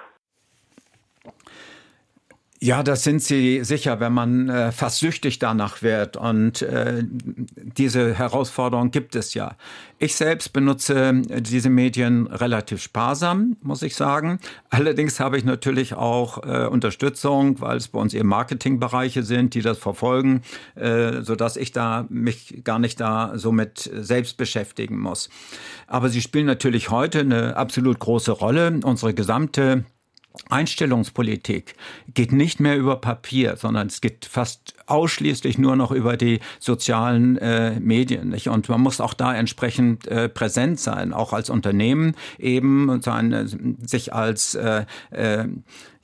Ja, das sind sie sicher, wenn man äh, fast süchtig danach wird. Und äh, diese Herausforderung gibt es ja. Ich selbst benutze diese Medien relativ sparsam, muss ich sagen. Allerdings habe ich natürlich auch äh, Unterstützung, weil es bei uns eben Marketingbereiche sind, die das verfolgen, äh, sodass ich da mich gar nicht da so mit selbst beschäftigen muss. Aber sie spielen natürlich heute eine absolut große Rolle. Unsere gesamte Einstellungspolitik geht nicht mehr über Papier, sondern es geht fast ausschließlich nur noch über die sozialen äh, Medien. Nicht? Und man muss auch da entsprechend äh, präsent sein, auch als Unternehmen eben sein, sich als äh, äh,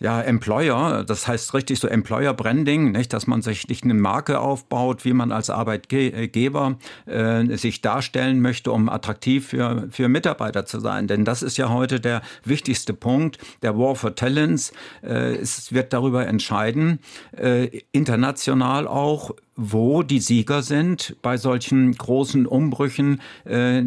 ja, Employer, das heißt richtig so Employer Branding, nicht, dass man sich nicht eine Marke aufbaut, wie man als Arbeitgeber äh, sich darstellen möchte, um attraktiv für, für Mitarbeiter zu sein. Denn das ist ja heute der wichtigste Punkt. Der War for Talents äh, es wird darüber entscheiden, äh, international auch, wo die Sieger sind bei solchen großen Umbrüchen äh,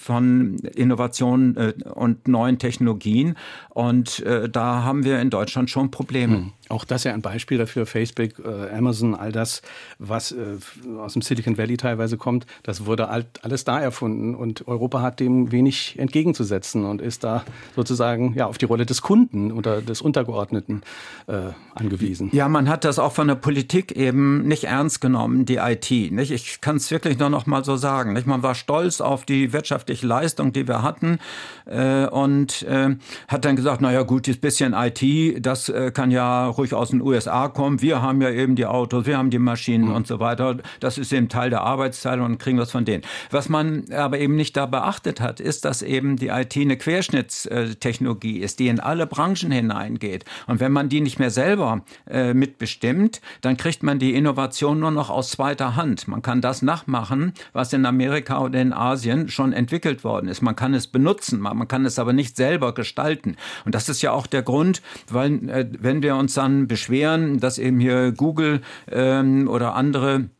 von Innovationen äh, und neuen Technologien. Und äh, da haben wir in Deutschland schon Probleme. Hm. Auch das ja ein Beispiel dafür, Facebook, äh, Amazon, all das, was äh, aus dem Silicon Valley teilweise kommt, das wurde alt, alles da erfunden und Europa hat dem wenig entgegenzusetzen und ist da sozusagen ja auf die Rolle des Kunden oder des Untergeordneten äh, angewiesen. Ja, man hat das auch von der Politik eben nicht ernst genommen, die IT. Nicht? Ich kann es wirklich nur noch mal so sagen. Nicht? Man war stolz auf die wirtschaftliche Leistung, die wir hatten äh, und äh, hat dann gesagt, naja gut, dieses bisschen IT, das äh, kann ja auch ruhig aus den USA kommen. Wir haben ja eben die Autos, wir haben die Maschinen mhm. und so weiter. Das ist eben Teil der Arbeitsteilung und kriegen was von denen. Was man aber eben nicht da beachtet hat, ist, dass eben die IT eine Querschnittstechnologie ist, die in alle Branchen hineingeht. Und wenn man die nicht mehr selber äh, mitbestimmt, dann kriegt man die Innovation nur noch aus zweiter Hand. Man kann das nachmachen, was in Amerika oder in Asien schon entwickelt worden ist. Man kann es benutzen, man kann es aber nicht selber gestalten. Und das ist ja auch der Grund, weil äh, wenn wir uns dann beschweren, dass eben hier Google ähm, oder andere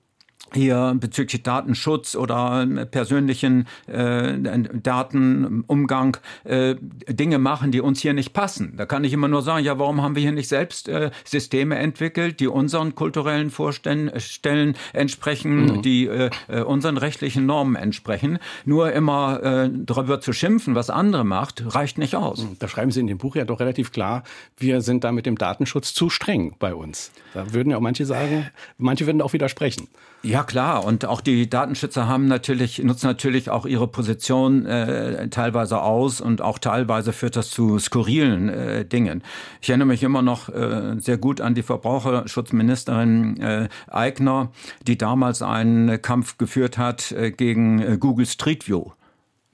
hier bezüglich Datenschutz oder persönlichen äh, Datenumgang äh, Dinge machen, die uns hier nicht passen. Da kann ich immer nur sagen, ja, warum haben wir hier nicht selbst äh, Systeme entwickelt, die unseren kulturellen Vorstellen entsprechen, mhm. die äh, äh, unseren rechtlichen Normen entsprechen. Nur immer äh, darüber zu schimpfen, was andere macht, reicht nicht aus. Mhm. Da schreiben Sie in dem Buch ja doch relativ klar, wir sind da mit dem Datenschutz zu streng bei uns. Da würden ja auch manche sagen, manche würden auch widersprechen. Ja klar, und auch die Datenschützer haben natürlich nutzen natürlich auch ihre Position äh, teilweise aus und auch teilweise führt das zu skurrilen äh, Dingen. Ich erinnere mich immer noch äh, sehr gut an die Verbraucherschutzministerin äh, Eigner, die damals einen Kampf geführt hat äh, gegen äh, Google Street View.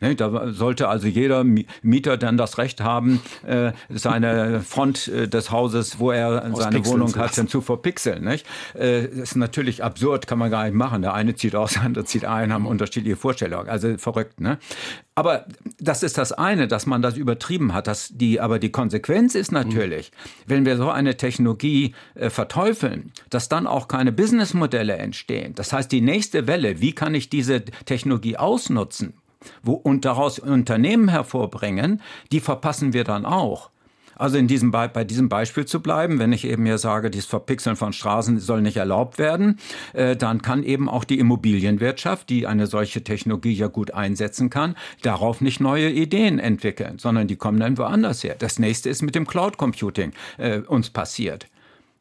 Ne, da sollte also jeder Mieter dann das Recht haben, äh, seine Front äh, des Hauses, wo er seine Pixeln Wohnung hat, dann zu verpixeln. Nicht? Äh, das ist natürlich absurd, kann man gar nicht machen. Der eine zieht aus, (laughs) der andere zieht ein, haben unterschiedliche Vorstellungen. Also verrückt. Ne? Aber das ist das eine, dass man das übertrieben hat. Dass die, aber die Konsequenz ist natürlich, mhm. wenn wir so eine Technologie äh, verteufeln, dass dann auch keine Businessmodelle entstehen. Das heißt, die nächste Welle, wie kann ich diese Technologie ausnutzen? Wo, und daraus Unternehmen hervorbringen, die verpassen wir dann auch. Also in diesem bei diesem Beispiel zu bleiben, wenn ich eben hier sage, dieses Verpixeln von Straßen soll nicht erlaubt werden, äh, dann kann eben auch die Immobilienwirtschaft, die eine solche Technologie ja gut einsetzen kann, darauf nicht neue Ideen entwickeln, sondern die kommen dann woanders her. Das nächste ist mit dem Cloud Computing äh, uns passiert.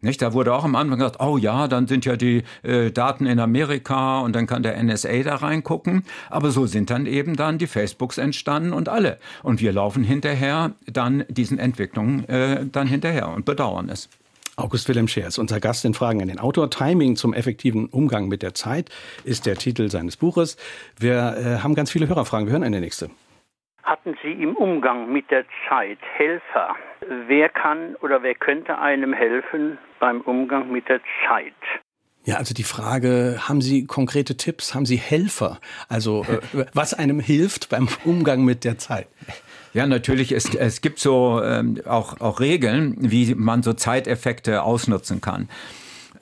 Nicht? Da wurde auch am Anfang gesagt, oh ja, dann sind ja die äh, Daten in Amerika und dann kann der NSA da reingucken. Aber so sind dann eben dann die Facebooks entstanden und alle. Und wir laufen hinterher dann diesen Entwicklungen äh, dann hinterher und bedauern es. August Wilhelm Scher ist unser Gast in Fragen an den Autor. Timing zum effektiven Umgang mit der Zeit ist der Titel seines Buches. Wir äh, haben ganz viele Hörerfragen. Wir hören eine nächste. Hatten Sie im Umgang mit der Zeit Helfer? Wer kann oder wer könnte einem helfen beim Umgang mit der Zeit? Ja, also die Frage, haben Sie konkrete Tipps, haben Sie Helfer? Also äh, (laughs) was einem hilft beim Umgang mit der Zeit? Ja, natürlich. Es, es gibt so ähm, auch, auch Regeln, wie man so Zeiteffekte ausnutzen kann.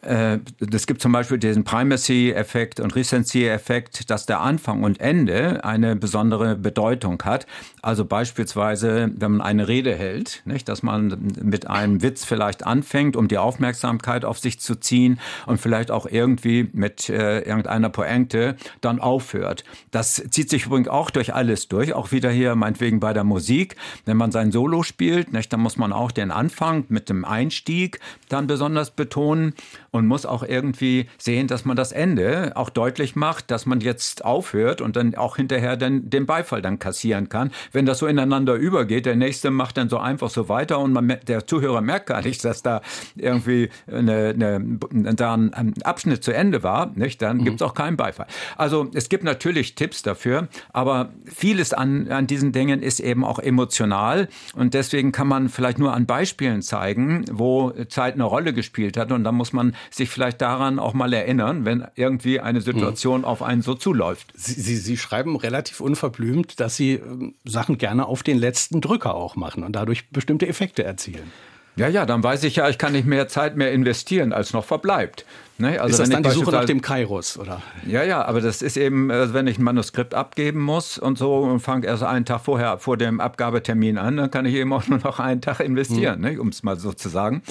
Äh, es gibt zum Beispiel diesen Primacy-Effekt und Recency-Effekt, dass der Anfang und Ende eine besondere Bedeutung hat. Also beispielsweise, wenn man eine Rede hält, nicht, dass man mit einem Witz vielleicht anfängt, um die Aufmerksamkeit auf sich zu ziehen und vielleicht auch irgendwie mit äh, irgendeiner Pointe dann aufhört. Das zieht sich übrigens auch durch alles durch, auch wieder hier meinetwegen bei der Musik. Wenn man sein Solo spielt, nicht, dann muss man auch den Anfang mit dem Einstieg dann besonders betonen und muss auch irgendwie sehen, dass man das Ende auch deutlich macht, dass man jetzt aufhört und dann auch hinterher dann den Beifall dann kassieren kann. Wenn das so ineinander übergeht, der nächste macht dann so einfach so weiter und man, der Zuhörer merkt gar nicht, dass da irgendwie eine, eine, da ein Abschnitt zu Ende war, nicht? dann mhm. gibt es auch keinen Beifall. Also es gibt natürlich Tipps dafür, aber vieles an, an diesen Dingen ist eben auch emotional und deswegen kann man vielleicht nur an Beispielen zeigen, wo Zeit eine Rolle gespielt hat und dann muss man sich vielleicht daran auch mal erinnern, wenn irgendwie eine Situation mhm. auf einen so zuläuft. Sie, Sie, Sie schreiben relativ unverblümt, dass Sie ähm, Sachen gerne auf den letzten Drücker auch machen und dadurch bestimmte Effekte erzielen. Ja, ja, dann weiß ich ja, ich kann nicht mehr Zeit mehr investieren, als noch verbleibt. Ne? Also ist das dann die Suche nach dem Kairos, oder? Ja, ja, aber das ist eben, äh, wenn ich ein Manuskript abgeben muss und so und fange erst einen Tag vorher, vor dem Abgabetermin an, dann kann ich eben auch (laughs) nur noch einen Tag investieren, hm. ne? um es mal so zu sagen.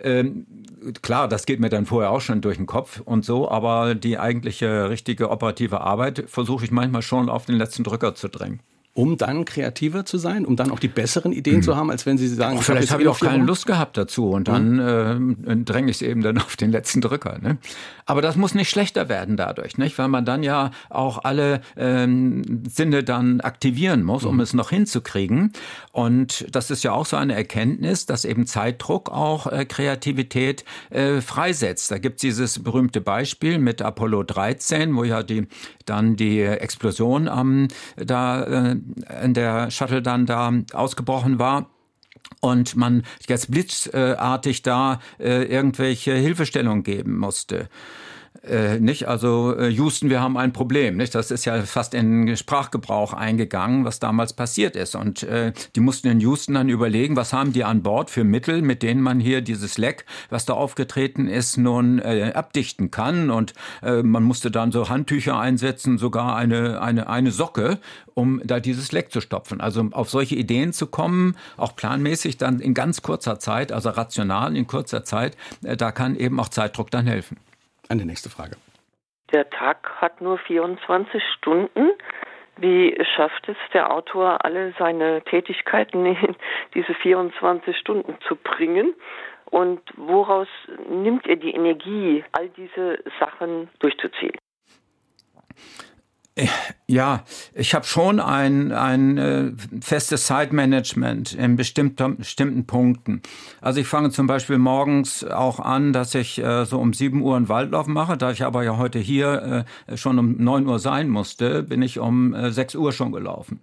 Ähm, klar, das geht mir dann vorher auch schon durch den Kopf und so, aber die eigentliche richtige operative Arbeit versuche ich manchmal schon auf den letzten Drücker zu drängen. Um dann kreativer zu sein, um dann auch die besseren Ideen mhm. zu haben, als wenn Sie sagen, oh, vielleicht habe ich auch keine Lust gehabt dazu und dann mhm. äh, (laughs) dränge ich es eben dann auf den letzten Drücker. Ne? Aber das muss nicht schlechter werden dadurch, nicht? weil man dann ja auch alle ähm, Sinne dann aktivieren muss, um mhm. es noch hinzukriegen. Und das ist ja auch so eine Erkenntnis, dass eben Zeitdruck auch äh, Kreativität äh, freisetzt. Da gibt es dieses berühmte Beispiel mit Apollo 13, wo ja die dann die Explosion am da äh, in der Shuttle dann da ausgebrochen war und man jetzt blitzartig da äh, irgendwelche Hilfestellung geben musste. Äh, nicht? Also äh, Houston, wir haben ein Problem. Nicht? Das ist ja fast in Sprachgebrauch eingegangen, was damals passiert ist. Und äh, die mussten in Houston dann überlegen, was haben die an Bord für Mittel, mit denen man hier dieses Leck, was da aufgetreten ist, nun äh, abdichten kann. Und äh, man musste dann so Handtücher einsetzen, sogar eine, eine, eine Socke, um da dieses Leck zu stopfen. Also auf solche Ideen zu kommen, auch planmäßig dann in ganz kurzer Zeit, also rational in kurzer Zeit, äh, da kann eben auch Zeitdruck dann helfen. Eine nächste Frage. Der Tag hat nur 24 Stunden. Wie schafft es der Autor, alle seine Tätigkeiten in diese 24 Stunden zu bringen? Und woraus nimmt er die Energie, all diese Sachen durchzuziehen? Ja, ich habe schon ein, ein äh, festes Zeitmanagement in bestimmten, bestimmten Punkten. Also ich fange zum Beispiel morgens auch an, dass ich äh, so um 7 Uhr einen Waldlauf mache. Da ich aber ja heute hier äh, schon um 9 Uhr sein musste, bin ich um äh, 6 Uhr schon gelaufen.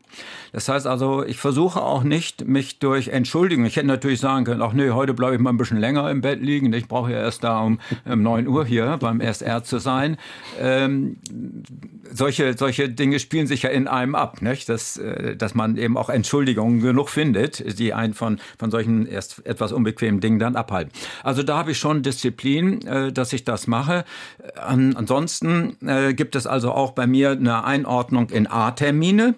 Das heißt also, ich versuche auch nicht, mich durch Entschuldigung, ich hätte natürlich sagen können, ach nee, heute bleibe ich mal ein bisschen länger im Bett liegen. Ich brauche ja erst da um, um 9 Uhr hier beim SR zu sein. Ähm, solche, solche Dinge spielen sich ja in einem ab, nicht? Dass, äh, dass man eben auch Entschuldigungen genug findet, die einen von, von solchen erst etwas unbequemen Dingen dann abhalten. Also da habe ich schon Disziplin, äh, dass ich das mache. Ansonsten äh, gibt es also auch bei mir eine Einordnung in A-Termine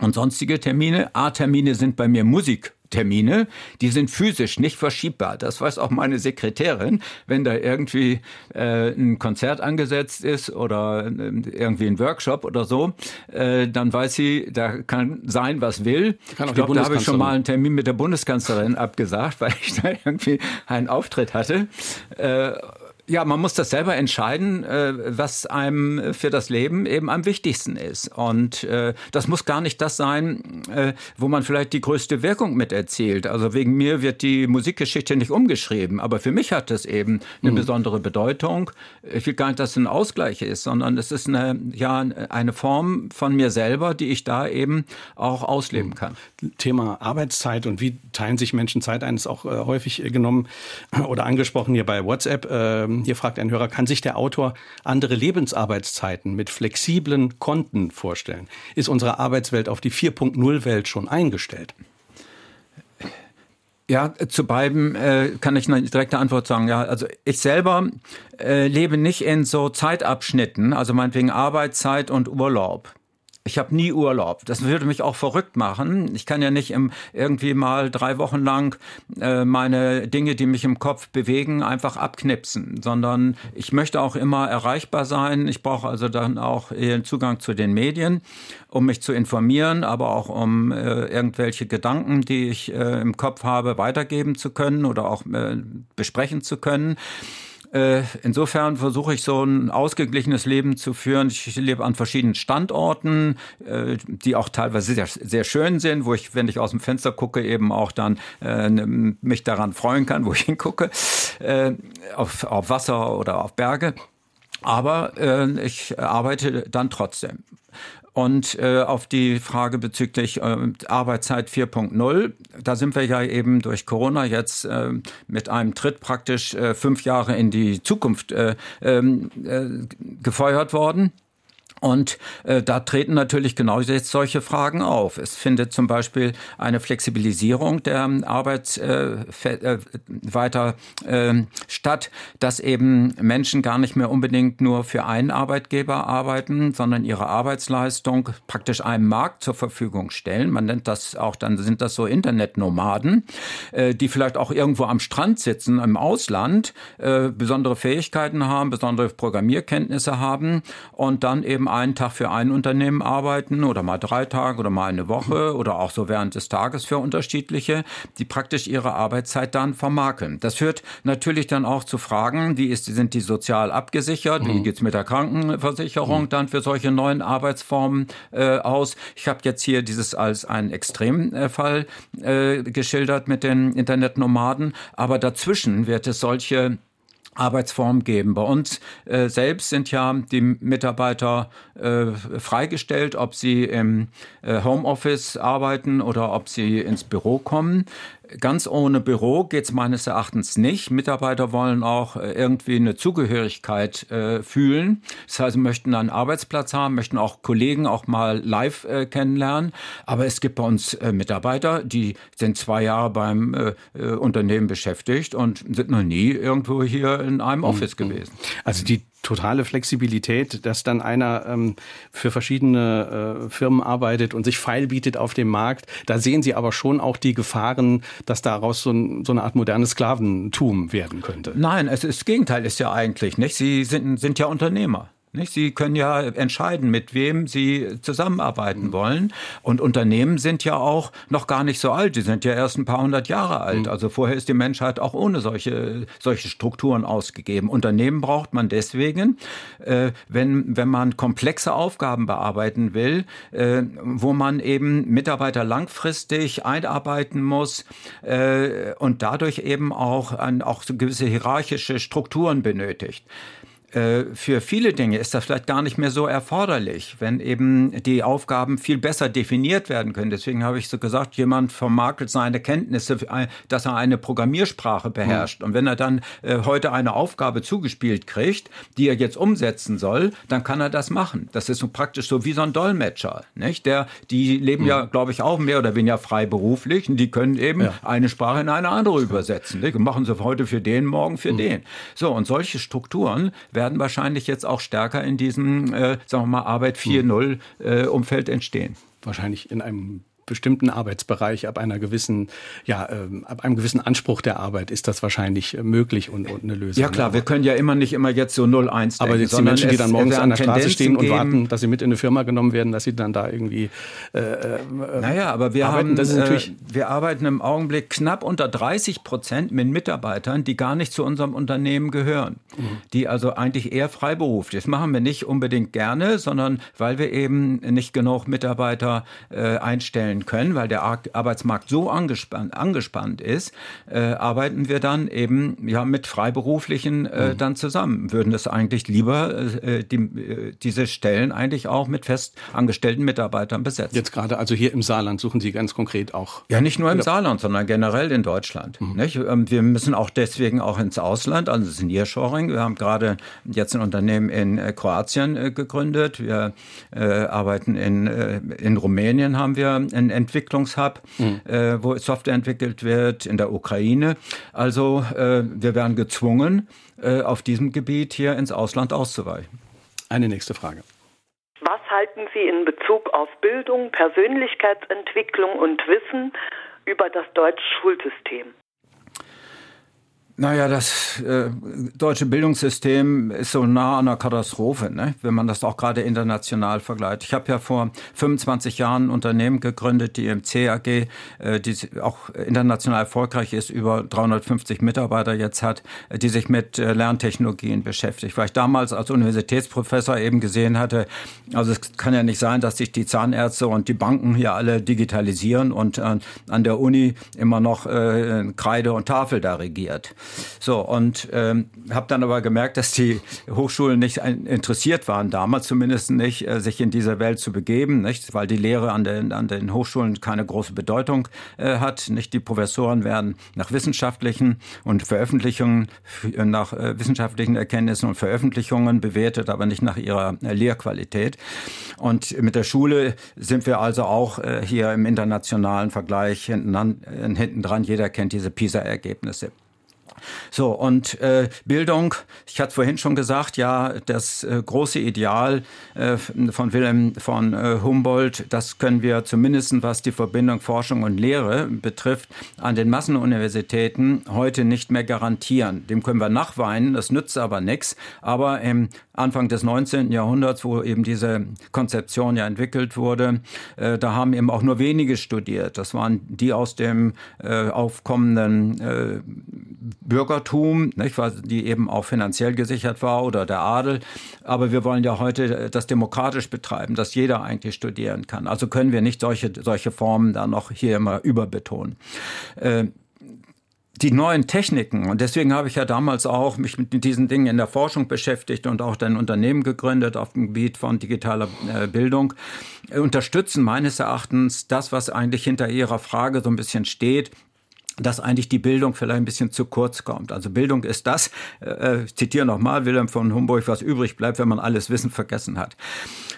und sonstige Termine. A-Termine sind bei mir Musik. Termine, die sind physisch nicht verschiebbar. Das weiß auch meine Sekretärin. Wenn da irgendwie äh, ein Konzert angesetzt ist oder äh, irgendwie ein Workshop oder so, äh, dann weiß sie, da kann sein, was will. Kann ich glaube, da habe ich schon mal einen Termin mit der Bundeskanzlerin abgesagt, (laughs) weil ich da irgendwie einen Auftritt hatte. Äh, ja, man muss das selber entscheiden, äh, was einem für das Leben eben am wichtigsten ist. Und äh, das muss gar nicht das sein, äh, wo man vielleicht die größte Wirkung mit erzielt. Also wegen mir wird die Musikgeschichte nicht umgeschrieben, aber für mich hat das eben eine mhm. besondere Bedeutung. Ich will gar nicht, dass es ein Ausgleich ist, sondern es ist eine, ja, eine Form von mir selber, die ich da eben auch ausleben mhm. kann. Thema Arbeitszeit und wie teilen sich Menschen Zeit ein, ist auch häufig genommen oder angesprochen hier bei WhatsApp ähm, hier fragt ein Hörer, kann sich der Autor andere Lebensarbeitszeiten mit flexiblen Konten vorstellen? Ist unsere Arbeitswelt auf die 4.0-Welt schon eingestellt? Ja, zu beiden äh, kann ich eine direkte Antwort sagen. Ja, also ich selber äh, lebe nicht in so Zeitabschnitten, also meinetwegen Arbeitszeit und Urlaub. Ich habe nie Urlaub. Das würde mich auch verrückt machen. Ich kann ja nicht im, irgendwie mal drei Wochen lang äh, meine Dinge, die mich im Kopf bewegen, einfach abknipsen, sondern ich möchte auch immer erreichbar sein. Ich brauche also dann auch Zugang zu den Medien, um mich zu informieren, aber auch um äh, irgendwelche Gedanken, die ich äh, im Kopf habe, weitergeben zu können oder auch äh, besprechen zu können. Äh, insofern versuche ich so ein ausgeglichenes Leben zu führen. Ich lebe an verschiedenen Standorten, äh, die auch teilweise sehr, sehr schön sind, wo ich, wenn ich aus dem Fenster gucke, eben auch dann äh, mich daran freuen kann, wo ich (laughs) hingucke, auf, auf Wasser oder auf Berge. Aber ich arbeite dann trotzdem. Und äh, auf die Frage bezüglich äh, Arbeitszeit 4.0, da sind wir ja eben durch Corona jetzt äh, mit einem Tritt praktisch äh, fünf Jahre in die Zukunft äh, ähm, äh, gefeuert worden. Und äh, da treten natürlich genau jetzt solche Fragen auf. Es findet zum Beispiel eine Flexibilisierung der Arbeit äh, äh, weiter äh, statt, dass eben Menschen gar nicht mehr unbedingt nur für einen Arbeitgeber arbeiten, sondern ihre Arbeitsleistung praktisch einem Markt zur Verfügung stellen. Man nennt das auch, dann sind das so Internetnomaden, äh, die vielleicht auch irgendwo am Strand sitzen im Ausland, äh, besondere Fähigkeiten haben, besondere Programmierkenntnisse haben und dann eben einen Tag für ein Unternehmen arbeiten oder mal drei Tage oder mal eine Woche oder auch so während des Tages für unterschiedliche, die praktisch ihre Arbeitszeit dann vermarkeln. Das führt natürlich dann auch zu Fragen, wie ist, sind die sozial abgesichert, wie mhm. geht's mit der Krankenversicherung mhm. dann für solche neuen Arbeitsformen äh, aus. Ich habe jetzt hier dieses als einen Extremfall äh, geschildert mit den Internetnomaden, aber dazwischen wird es solche Arbeitsform geben. Bei uns äh, selbst sind ja die Mitarbeiter äh, freigestellt, ob sie im äh, Homeoffice arbeiten oder ob sie ins Büro kommen. Ganz ohne Büro geht's meines Erachtens nicht. Mitarbeiter wollen auch äh, irgendwie eine Zugehörigkeit äh, fühlen. Das heißt, sie möchten einen Arbeitsplatz haben, möchten auch Kollegen auch mal live äh, kennenlernen. Aber es gibt bei uns äh, Mitarbeiter, die sind zwei Jahre beim äh, äh Unternehmen beschäftigt und sind noch nie irgendwo hier in einem mhm. Office mhm. gewesen. Also die totale Flexibilität, dass dann einer ähm, für verschiedene äh, Firmen arbeitet und sich feil bietet auf dem Markt. Da sehen Sie aber schon auch die Gefahren, dass daraus so, ein, so eine Art modernes Sklaventum werden könnte. Nein, es ist das Gegenteil ist ja eigentlich nicht. Sie sind, sind ja Unternehmer. Nicht? Sie können ja entscheiden, mit wem Sie zusammenarbeiten wollen. Und Unternehmen sind ja auch noch gar nicht so alt. Die sind ja erst ein paar hundert Jahre alt. Mhm. Also vorher ist die Menschheit auch ohne solche, solche Strukturen ausgegeben. Unternehmen braucht man deswegen, äh, wenn, wenn man komplexe Aufgaben bearbeiten will, äh, wo man eben Mitarbeiter langfristig einarbeiten muss äh, und dadurch eben auch, an, auch so gewisse hierarchische Strukturen benötigt. Äh, für viele Dinge ist das vielleicht gar nicht mehr so erforderlich, wenn eben die Aufgaben viel besser definiert werden können. Deswegen habe ich so gesagt, jemand vermakelt seine Kenntnisse, dass er eine Programmiersprache beherrscht. Mhm. Und wenn er dann äh, heute eine Aufgabe zugespielt kriegt, die er jetzt umsetzen soll, dann kann er das machen. Das ist so praktisch so wie so ein Dolmetscher, nicht? Der, die leben ja, glaube ich, auch mehr oder weniger freiberuflich und die können eben ja. eine Sprache in eine andere übersetzen. Nicht? machen sie heute für den, morgen für mhm. den. So, und solche Strukturen werden werden wahrscheinlich jetzt auch stärker in diesem, äh, sagen wir mal, Arbeit 4.0 äh, Umfeld entstehen. Wahrscheinlich in einem bestimmten Arbeitsbereich, ab einer gewissen, ja, ähm, ab einem gewissen Anspruch der Arbeit ist das wahrscheinlich äh, möglich und, und eine Lösung. Ja klar, wir können ja immer nicht immer jetzt so 0-1 denken. Aber jetzt die Menschen, die dann morgens an der Straße stehen und warten, dass sie mit in eine Firma genommen werden, dass sie dann da irgendwie äh, äh, Naja, aber wir arbeiten, haben, das ist natürlich äh, wir arbeiten im Augenblick knapp unter 30 Prozent mit Mitarbeitern, die gar nicht zu unserem Unternehmen gehören. Mhm. Die also eigentlich eher freiberuflich. Das machen wir nicht unbedingt gerne, sondern weil wir eben nicht genug Mitarbeiter äh, einstellen stellen können, weil der Arbeitsmarkt so angespannt, angespannt ist, äh, arbeiten wir dann eben ja mit Freiberuflichen äh, mhm. dann zusammen. Würden das eigentlich lieber äh, die, äh, diese Stellen eigentlich auch mit fest angestellten Mitarbeitern besetzen. Jetzt gerade also hier im Saarland suchen Sie ganz konkret auch. Ja, nicht nur im? Saarland, sondern generell in Deutschland. Mhm. Nicht? Ähm, wir müssen auch deswegen auch ins Ausland, also das ist Nearshoring. Wir haben gerade jetzt ein Unternehmen in äh, Kroatien äh, gegründet. Wir arbeiten in, in Rumänien haben wir ein ein Entwicklungshub, mhm. äh, wo Software entwickelt wird in der Ukraine. Also äh, wir werden gezwungen, äh, auf diesem Gebiet hier ins Ausland auszuweichen. Eine nächste Frage. Was halten Sie in Bezug auf Bildung, Persönlichkeitsentwicklung und Wissen über das deutsche Schulsystem? Naja, das äh, deutsche Bildungssystem ist so nah an einer Katastrophe, ne? wenn man das auch gerade international vergleicht. Ich habe ja vor 25 Jahren ein Unternehmen gegründet, die IMC AG, äh, die auch international erfolgreich ist, über 350 Mitarbeiter jetzt hat, äh, die sich mit äh, Lerntechnologien beschäftigt. Weil ich damals als Universitätsprofessor eben gesehen hatte, also es kann ja nicht sein, dass sich die Zahnärzte und die Banken hier alle digitalisieren und äh, an der Uni immer noch äh, Kreide und Tafel da regiert. So, und ähm, habe dann aber gemerkt, dass die Hochschulen nicht interessiert waren, damals zumindest nicht, äh, sich in diese Welt zu begeben, nicht? weil die Lehre an den, an den Hochschulen keine große Bedeutung äh, hat. Nicht die Professoren werden nach wissenschaftlichen und Veröffentlichungen, äh, nach äh, wissenschaftlichen Erkenntnissen und Veröffentlichungen bewertet, aber nicht nach ihrer äh, Lehrqualität. Und mit der Schule sind wir also auch äh, hier im internationalen Vergleich hinten, hinten dran. Jeder kennt diese PISA-Ergebnisse. So, und äh, Bildung, ich hatte vorhin schon gesagt, ja, das äh, große Ideal äh, von Wilhelm von äh, Humboldt, das können wir zumindest, was die Verbindung Forschung und Lehre betrifft, an den Massenuniversitäten heute nicht mehr garantieren. Dem können wir nachweinen, das nützt aber nichts. Aber im Anfang des 19. Jahrhunderts, wo eben diese Konzeption ja entwickelt wurde, äh, da haben eben auch nur wenige studiert. Das waren die aus dem äh, aufkommenden Bürgertum, nicht, die eben auch finanziell gesichert war oder der Adel. Aber wir wollen ja heute das demokratisch betreiben, dass jeder eigentlich studieren kann. Also können wir nicht solche, solche Formen da noch hier immer überbetonen. Äh, die neuen Techniken, und deswegen habe ich ja damals auch mich mit diesen Dingen in der Forschung beschäftigt und auch ein Unternehmen gegründet auf dem Gebiet von digitaler äh, Bildung, äh, unterstützen meines Erachtens das, was eigentlich hinter Ihrer Frage so ein bisschen steht, dass eigentlich die Bildung vielleicht ein bisschen zu kurz kommt. Also Bildung ist das, äh, ich zitiere nochmal Wilhelm von Humboldt, was übrig bleibt, wenn man alles Wissen vergessen hat.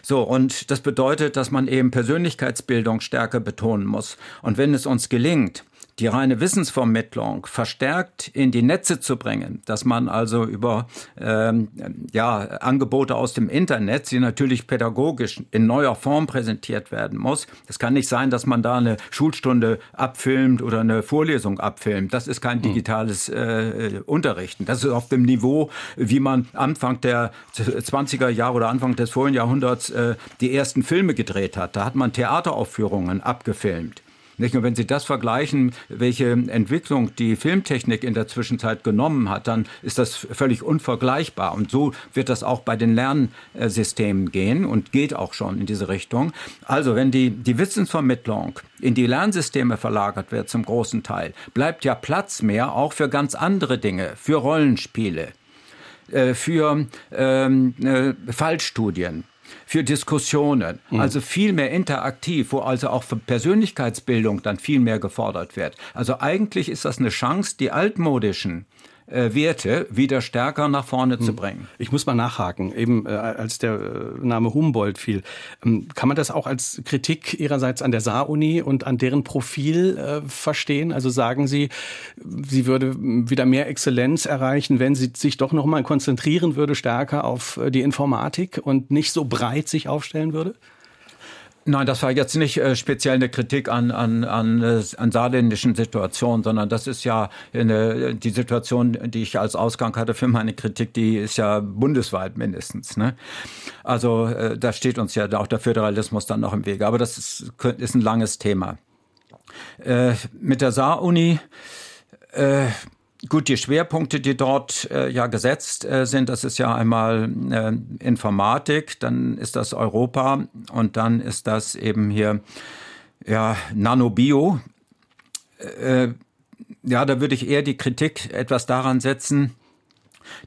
So, und das bedeutet, dass man eben Persönlichkeitsbildung stärker betonen muss. Und wenn es uns gelingt, die reine Wissensvermittlung verstärkt in die Netze zu bringen, dass man also über ähm, ja, Angebote aus dem Internet, die natürlich pädagogisch in neuer Form präsentiert werden muss. Es kann nicht sein, dass man da eine Schulstunde abfilmt oder eine Vorlesung abfilmt. Das ist kein hm. digitales äh, Unterrichten. Das ist auf dem Niveau, wie man Anfang der 20er Jahre oder Anfang des vorigen Jahrhunderts äh, die ersten Filme gedreht hat. Da hat man Theateraufführungen abgefilmt. Nicht? Und wenn Sie das vergleichen, welche Entwicklung die Filmtechnik in der Zwischenzeit genommen hat, dann ist das völlig unvergleichbar. Und so wird das auch bei den Lernsystemen gehen und geht auch schon in diese Richtung. Also wenn die, die Wissensvermittlung in die Lernsysteme verlagert wird zum großen Teil, bleibt ja Platz mehr auch für ganz andere Dinge, für Rollenspiele, äh, für ähm, äh, Fallstudien für Diskussionen. Mhm. Also viel mehr interaktiv, wo also auch für Persönlichkeitsbildung dann viel mehr gefordert wird. Also eigentlich ist das eine Chance, die altmodischen äh, Werte wieder stärker nach vorne zu hm. bringen. Ich muss mal nachhaken, eben äh, als der äh, Name Humboldt fiel. Ähm, kann man das auch als Kritik Ihrerseits an der Saar-Uni und an deren Profil äh, verstehen? Also sagen Sie, sie würde wieder mehr Exzellenz erreichen, wenn sie sich doch noch mal konzentrieren würde stärker auf äh, die Informatik und nicht so breit sich aufstellen würde? Nein, das war jetzt nicht äh, speziell eine Kritik an, an, an, äh, an saarländischen Situationen, sondern das ist ja eine, die Situation, die ich als Ausgang hatte für meine Kritik, die ist ja bundesweit mindestens. Ne? Also äh, da steht uns ja auch der Föderalismus dann noch im Wege. Aber das ist, ist ein langes Thema. Äh, mit der Saar-Uni äh, Gut, die Schwerpunkte, die dort äh, ja gesetzt äh, sind, das ist ja einmal äh, Informatik, dann ist das Europa und dann ist das eben hier ja Nanobio. Äh, ja, da würde ich eher die Kritik etwas daran setzen,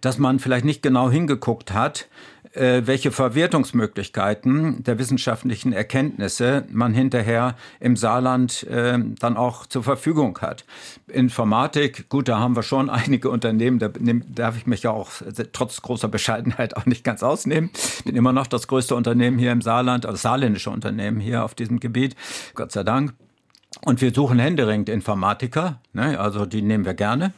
dass man vielleicht nicht genau hingeguckt hat, äh, welche Verwertungsmöglichkeiten der wissenschaftlichen Erkenntnisse man hinterher im Saarland äh, dann auch zur Verfügung hat. Informatik, gut, da haben wir schon (laughs) einige Unternehmen, da darf ich mich ja auch trotz großer Bescheidenheit (laughs) auch nicht ganz ausnehmen. Bin immer noch das größte Unternehmen hier im Saarland, also saarländische Unternehmen hier auf diesem Gebiet, Gott sei Dank. Und wir suchen händeringend Informatiker, ne, also die nehmen wir gerne.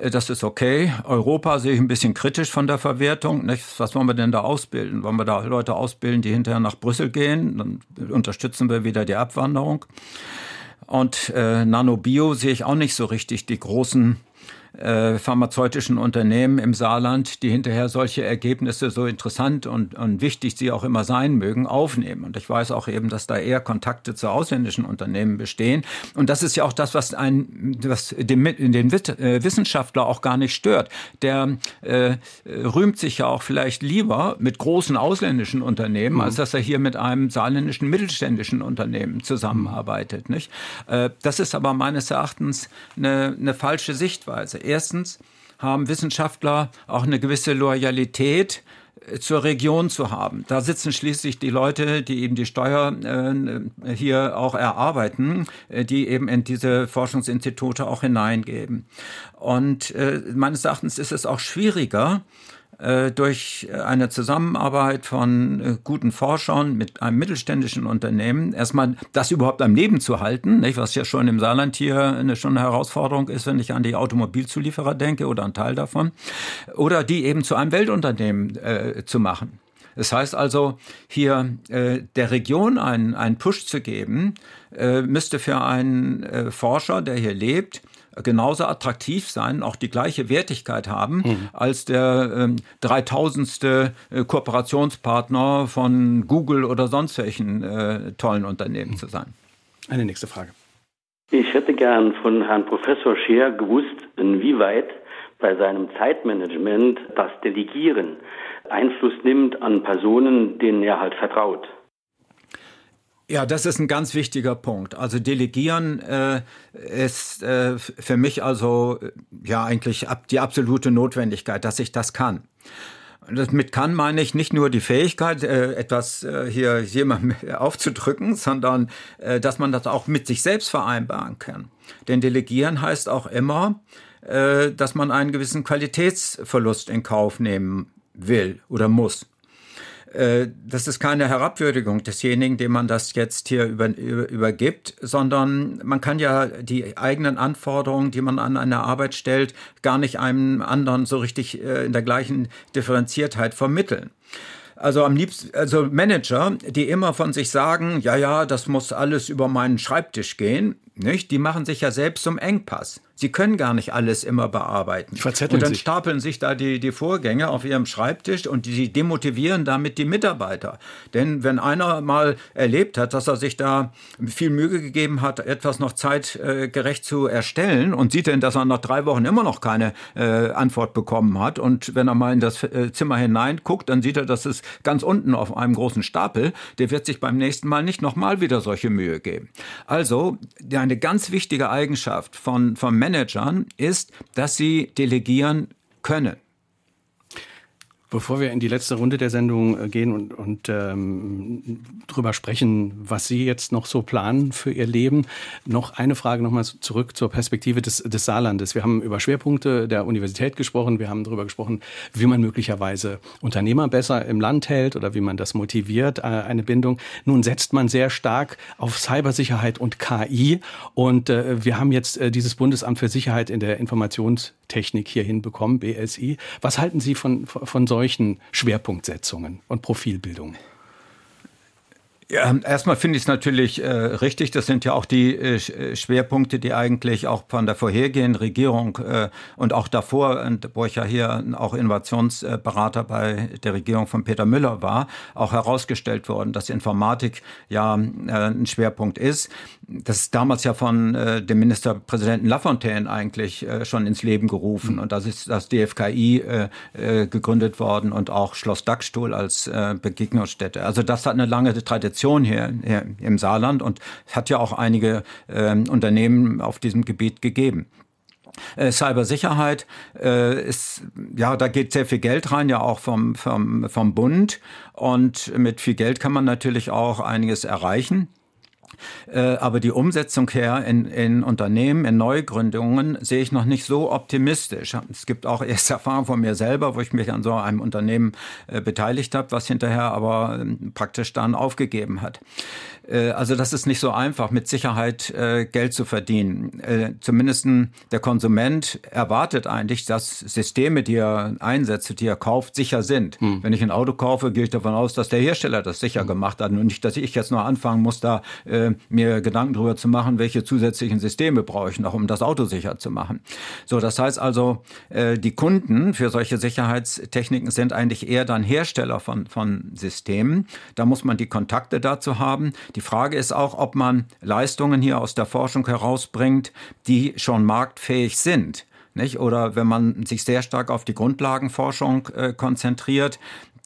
Äh, das ist okay. Europa sehe ich ein bisschen kritisch von der Verwertung. Was wollen wir denn da ausbilden? Wollen wir da Leute ausbilden, die hinterher nach Brüssel gehen? Dann unterstützen wir wieder die Abwanderung. Und äh, Nanobio sehe ich auch nicht so richtig die großen äh, pharmazeutischen Unternehmen im Saarland, die hinterher solche Ergebnisse so interessant und, und wichtig sie auch immer sein mögen, aufnehmen. Und ich weiß auch eben, dass da eher Kontakte zu ausländischen Unternehmen bestehen. Und das ist ja auch das, was ein, was den, den äh, Wissenschaftler auch gar nicht stört. Der äh, rühmt sich ja auch vielleicht lieber mit großen ausländischen Unternehmen, mhm. als dass er hier mit einem saarländischen mittelständischen Unternehmen zusammenarbeitet. Nicht? Äh, das ist aber meines Erachtens eine, eine falsche Sichtweise. Erstens haben Wissenschaftler auch eine gewisse Loyalität äh, zur Region zu haben. Da sitzen schließlich die Leute, die eben die Steuer äh, hier auch erarbeiten, äh, die eben in diese Forschungsinstitute auch hineingeben. Und äh, meines Erachtens ist es auch schwieriger, durch eine Zusammenarbeit von äh, guten Forschern mit einem mittelständischen Unternehmen erstmal das überhaupt am Leben zu halten, nicht? was ja schon im Saarland hier eine, schon eine Herausforderung ist, wenn ich an die Automobilzulieferer denke oder einen Teil davon, oder die eben zu einem Weltunternehmen äh, zu machen. Das heißt also, hier äh, der Region einen, einen Push zu geben, äh, müsste für einen äh, Forscher, der hier lebt, genauso attraktiv sein, auch die gleiche Wertigkeit haben, mhm. als der ähm, 3000. Äh, Kooperationspartner von Google oder sonst welchen äh, tollen Unternehmen mhm. zu sein. Eine nächste Frage. Ich hätte gern von Herrn Professor Scheer gewusst, inwieweit bei seinem Zeitmanagement das Delegieren Einfluss nimmt an Personen, denen er halt vertraut. Ja, das ist ein ganz wichtiger Punkt. Also Delegieren äh, ist äh, für mich also ja eigentlich ab, die absolute Notwendigkeit, dass ich das kann. Damit kann meine ich nicht nur die Fähigkeit, äh, etwas äh, hier jemandem (laughs) aufzudrücken, sondern äh, dass man das auch mit sich selbst vereinbaren kann. Denn Delegieren heißt auch immer, äh, dass man einen gewissen Qualitätsverlust in Kauf nehmen will oder muss. Äh, das ist keine Herabwürdigung desjenigen, dem man das jetzt hier über, über, übergibt, sondern man kann ja die eigenen Anforderungen, die man an eine Arbeit stellt, gar nicht einem anderen so richtig äh, in der gleichen Differenziertheit vermitteln. Also am liebsten, also Manager, die immer von sich sagen, ja, ja, das muss alles über meinen Schreibtisch gehen, nicht? Die machen sich ja selbst zum Engpass. Sie können gar nicht alles immer bearbeiten. Verzetteln und dann sich. stapeln sich da die, die Vorgänge auf ihrem Schreibtisch und die demotivieren damit die Mitarbeiter. Denn wenn einer mal erlebt hat, dass er sich da viel Mühe gegeben hat, etwas noch zeitgerecht zu erstellen und sieht denn, dass er nach drei Wochen immer noch keine äh, Antwort bekommen hat und wenn er mal in das äh, Zimmer hineinguckt, dann sieht er, dass es ganz unten auf einem großen Stapel, der wird sich beim nächsten Mal nicht nochmal wieder solche Mühe geben. Also eine ganz wichtige Eigenschaft von, von Managern Managern ist, dass sie delegieren können. Bevor wir in die letzte Runde der Sendung äh, gehen und, und ähm, drüber sprechen, was Sie jetzt noch so planen für Ihr Leben, noch eine Frage nochmal zurück zur Perspektive des, des Saarlandes. Wir haben über Schwerpunkte der Universität gesprochen, wir haben darüber gesprochen, wie man möglicherweise Unternehmer besser im Land hält oder wie man das motiviert, äh, eine Bindung. Nun setzt man sehr stark auf Cybersicherheit und KI und äh, wir haben jetzt äh, dieses Bundesamt für Sicherheit in der Informationstechnik hier hinbekommen, BSI. Was halten Sie von, von solchen solchen Schwerpunktsetzungen und Profilbildungen? Ja, erstmal finde ich es natürlich äh, richtig. Das sind ja auch die äh, äh, Schwerpunkte, die eigentlich auch von der vorhergehenden Regierung äh, und auch davor, und wo ich ja hier auch Innovationsberater bei der Regierung von Peter Müller war, auch herausgestellt worden, dass Informatik ja äh, ein Schwerpunkt ist. Das ist damals ja von äh, dem Ministerpräsidenten Lafontaine eigentlich schon ins Leben gerufen. Mhm. Und das ist das DFKI gegründet worden und auch Schloss Dackstuhl als Begegnungsstätte. Also das hat eine lange Tradition Tradition hier, hier im Saarland und es hat ja auch einige äh, Unternehmen auf diesem Gebiet gegeben. Äh, Cybersicherheit äh, ist, ja, da geht sehr viel Geld rein, ja auch vom, vom, vom Bund. Und mit viel Geld kann man natürlich auch einiges erreichen. Äh, aber die Umsetzung her in, in Unternehmen, in Neugründungen sehe ich noch nicht so optimistisch. Es gibt auch erste (laughs) Erfahrungen von mir selber, wo ich mich an so einem Unternehmen äh, beteiligt habe, was hinterher aber ähm, praktisch dann aufgegeben hat. Äh, also das ist nicht so einfach, mit Sicherheit Geld zu verdienen. Zumindest der Konsument erwartet eigentlich, dass Systeme, die er einsetzt, die er kauft, sicher sind. Hm. Wenn ich ein Auto kaufe, gehe ich davon aus, dass der Hersteller das sicher hm. gemacht hat und nicht, dass ich jetzt nur anfangen muss, da mir Gedanken darüber zu machen, welche zusätzlichen Systeme brauche ich noch, um das Auto sicher zu machen. So, das heißt also, die Kunden für solche Sicherheitstechniken sind eigentlich eher dann Hersteller von, von Systemen. Da muss man die Kontakte dazu haben. Die Frage ist auch, ob man Leistungen hier aus der Forschung herausbringt, die schon marktfähig sind. Nicht? Oder wenn man sich sehr stark auf die Grundlagenforschung äh, konzentriert,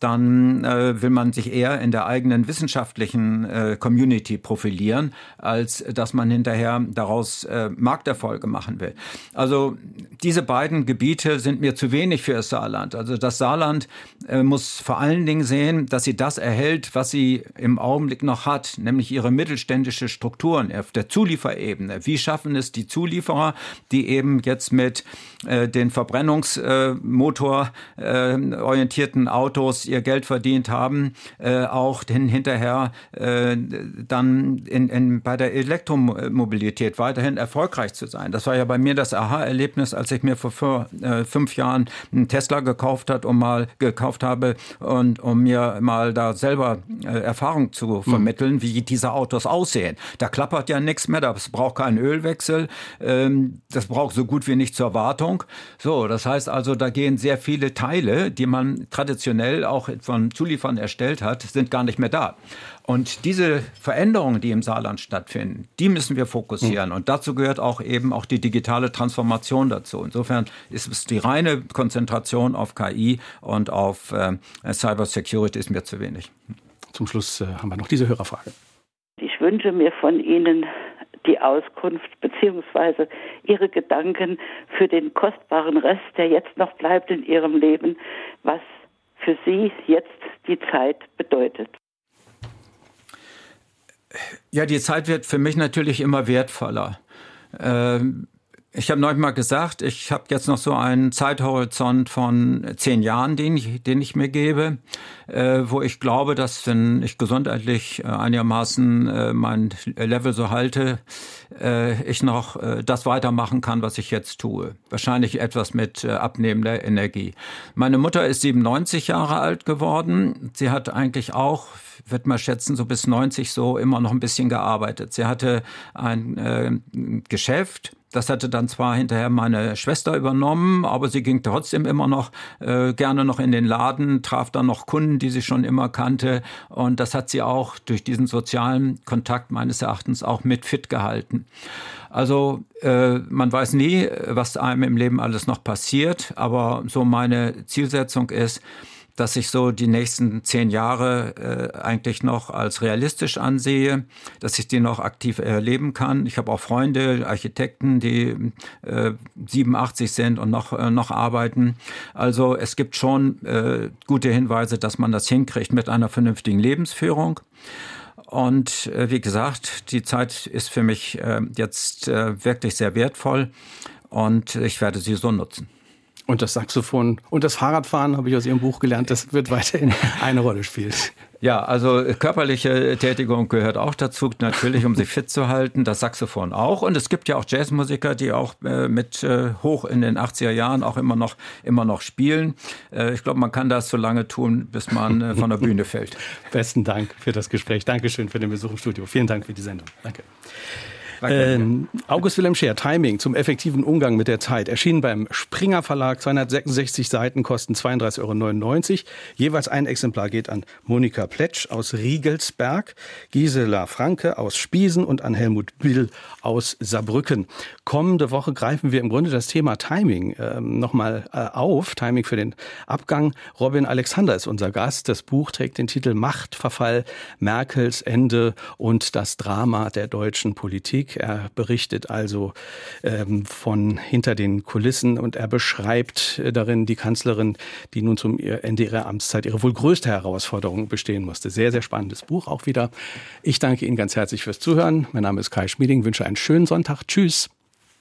dann äh, will man sich eher in der eigenen wissenschaftlichen äh, Community profilieren, als dass man hinterher daraus äh, Markterfolge machen will. Also diese beiden Gebiete sind mir zu wenig für das Saarland. Also das Saarland äh, muss vor allen Dingen sehen, dass sie das erhält, was sie im Augenblick noch hat, nämlich ihre mittelständische Strukturen auf der Zulieferebene. Wie schaffen es die Zulieferer, die eben jetzt mit äh, den Verbrennungsmotor äh, orientierten Autos ihr Geld verdient haben, äh, auch den hinterher äh, dann in, in, bei der Elektromobilität weiterhin erfolgreich zu sein. Das war ja bei mir das Aha-Erlebnis, als ich mir vor vor äh, fünf Jahren einen Tesla gekauft hat, um mal gekauft habe und um mir mal da selber äh, Erfahrung zu hm. vermitteln, mhm. wie diese Autos aussehen. Da klappert ja nichts mehr, das braucht keinen Ölwechsel, ähm, das braucht so gut wie nicht zur Wartung. So, das heißt also, da gehen sehr viele Teile, die man traditionell auch von Zuliefern erstellt hat, sind gar nicht mehr da. Und diese Veränderungen, die im Saarland stattfinden, die müssen wir fokussieren. Mhm. Und dazu gehört auch eben auch die digitale Transformation dazu. Insofern ist es die reine Konzentration auf KI und auf äh, Cyber Security ist mir zu wenig. Zum Schluss äh, haben wir noch diese Hörerfrage. Ich wünsche mir von Ihnen die Auskunft bzw. Ihre Gedanken für den kostbaren Rest, der jetzt noch bleibt in Ihrem Leben, was für Sie jetzt die Zeit bedeutet. Ja, die Zeit wird für mich natürlich immer wertvoller. Ähm, ich habe neulich mal gesagt, ich habe jetzt noch so einen Zeithorizont von zehn Jahren, den ich, den ich mir gebe, äh, wo ich glaube, dass wenn ich gesundheitlich äh, einigermaßen äh, mein Level so halte, äh, ich noch äh, das weitermachen kann, was ich jetzt tue. Wahrscheinlich etwas mit äh, abnehmender Energie. Meine Mutter ist 97 Jahre alt geworden. Sie hat eigentlich auch wird man schätzen, so bis 90 so immer noch ein bisschen gearbeitet. Sie hatte ein äh, Geschäft, das hatte dann zwar hinterher meine Schwester übernommen, aber sie ging trotzdem immer noch äh, gerne noch in den Laden, traf dann noch Kunden, die sie schon immer kannte. Und das hat sie auch durch diesen sozialen Kontakt meines Erachtens auch mit fit gehalten. Also äh, man weiß nie, was einem im Leben alles noch passiert, aber so meine Zielsetzung ist, dass ich so die nächsten zehn Jahre äh, eigentlich noch als realistisch ansehe, dass ich die noch aktiv erleben kann. Ich habe auch Freunde, Architekten, die äh, 87 sind und noch, äh, noch arbeiten. Also es gibt schon äh, gute Hinweise, dass man das hinkriegt mit einer vernünftigen Lebensführung. Und äh, wie gesagt, die Zeit ist für mich äh, jetzt äh, wirklich sehr wertvoll und ich werde sie so nutzen. Und das Saxophon und das Fahrradfahren habe ich aus Ihrem Buch gelernt, das wird weiterhin eine Rolle spielen. Ja, also körperliche Tätigung gehört auch dazu, natürlich, um sich fit zu halten. Das Saxophon auch. Und es gibt ja auch Jazzmusiker, die auch äh, mit äh, hoch in den 80er Jahren auch immer noch, immer noch spielen. Äh, ich glaube, man kann das so lange tun, bis man äh, von der Bühne fällt. Besten Dank für das Gespräch. Dankeschön für den Besuch im Studio. Vielen Dank für die Sendung. Danke. Ähm, August Wilhelm Scheer, Timing zum effektiven Umgang mit der Zeit, erschienen beim Springer Verlag, 266 Seiten, kosten 32,99 Euro. Jeweils ein Exemplar geht an Monika Pletsch aus Riegelsberg, Gisela Franke aus Spiesen und an Helmut Bill aus Saarbrücken. Kommende Woche greifen wir im Grunde das Thema Timing ähm, nochmal äh, auf, Timing für den Abgang. Robin Alexander ist unser Gast. Das Buch trägt den Titel Machtverfall, Merkels Ende und das Drama der deutschen Politik. Er berichtet also ähm, von hinter den Kulissen und er beschreibt äh, darin die Kanzlerin, die nun zum Ende ihrer Amtszeit ihre wohl größte Herausforderung bestehen musste. Sehr, sehr spannendes Buch auch wieder. Ich danke Ihnen ganz herzlich fürs Zuhören. Mein Name ist Kai Schmieding, wünsche einen schönen Sonntag. Tschüss.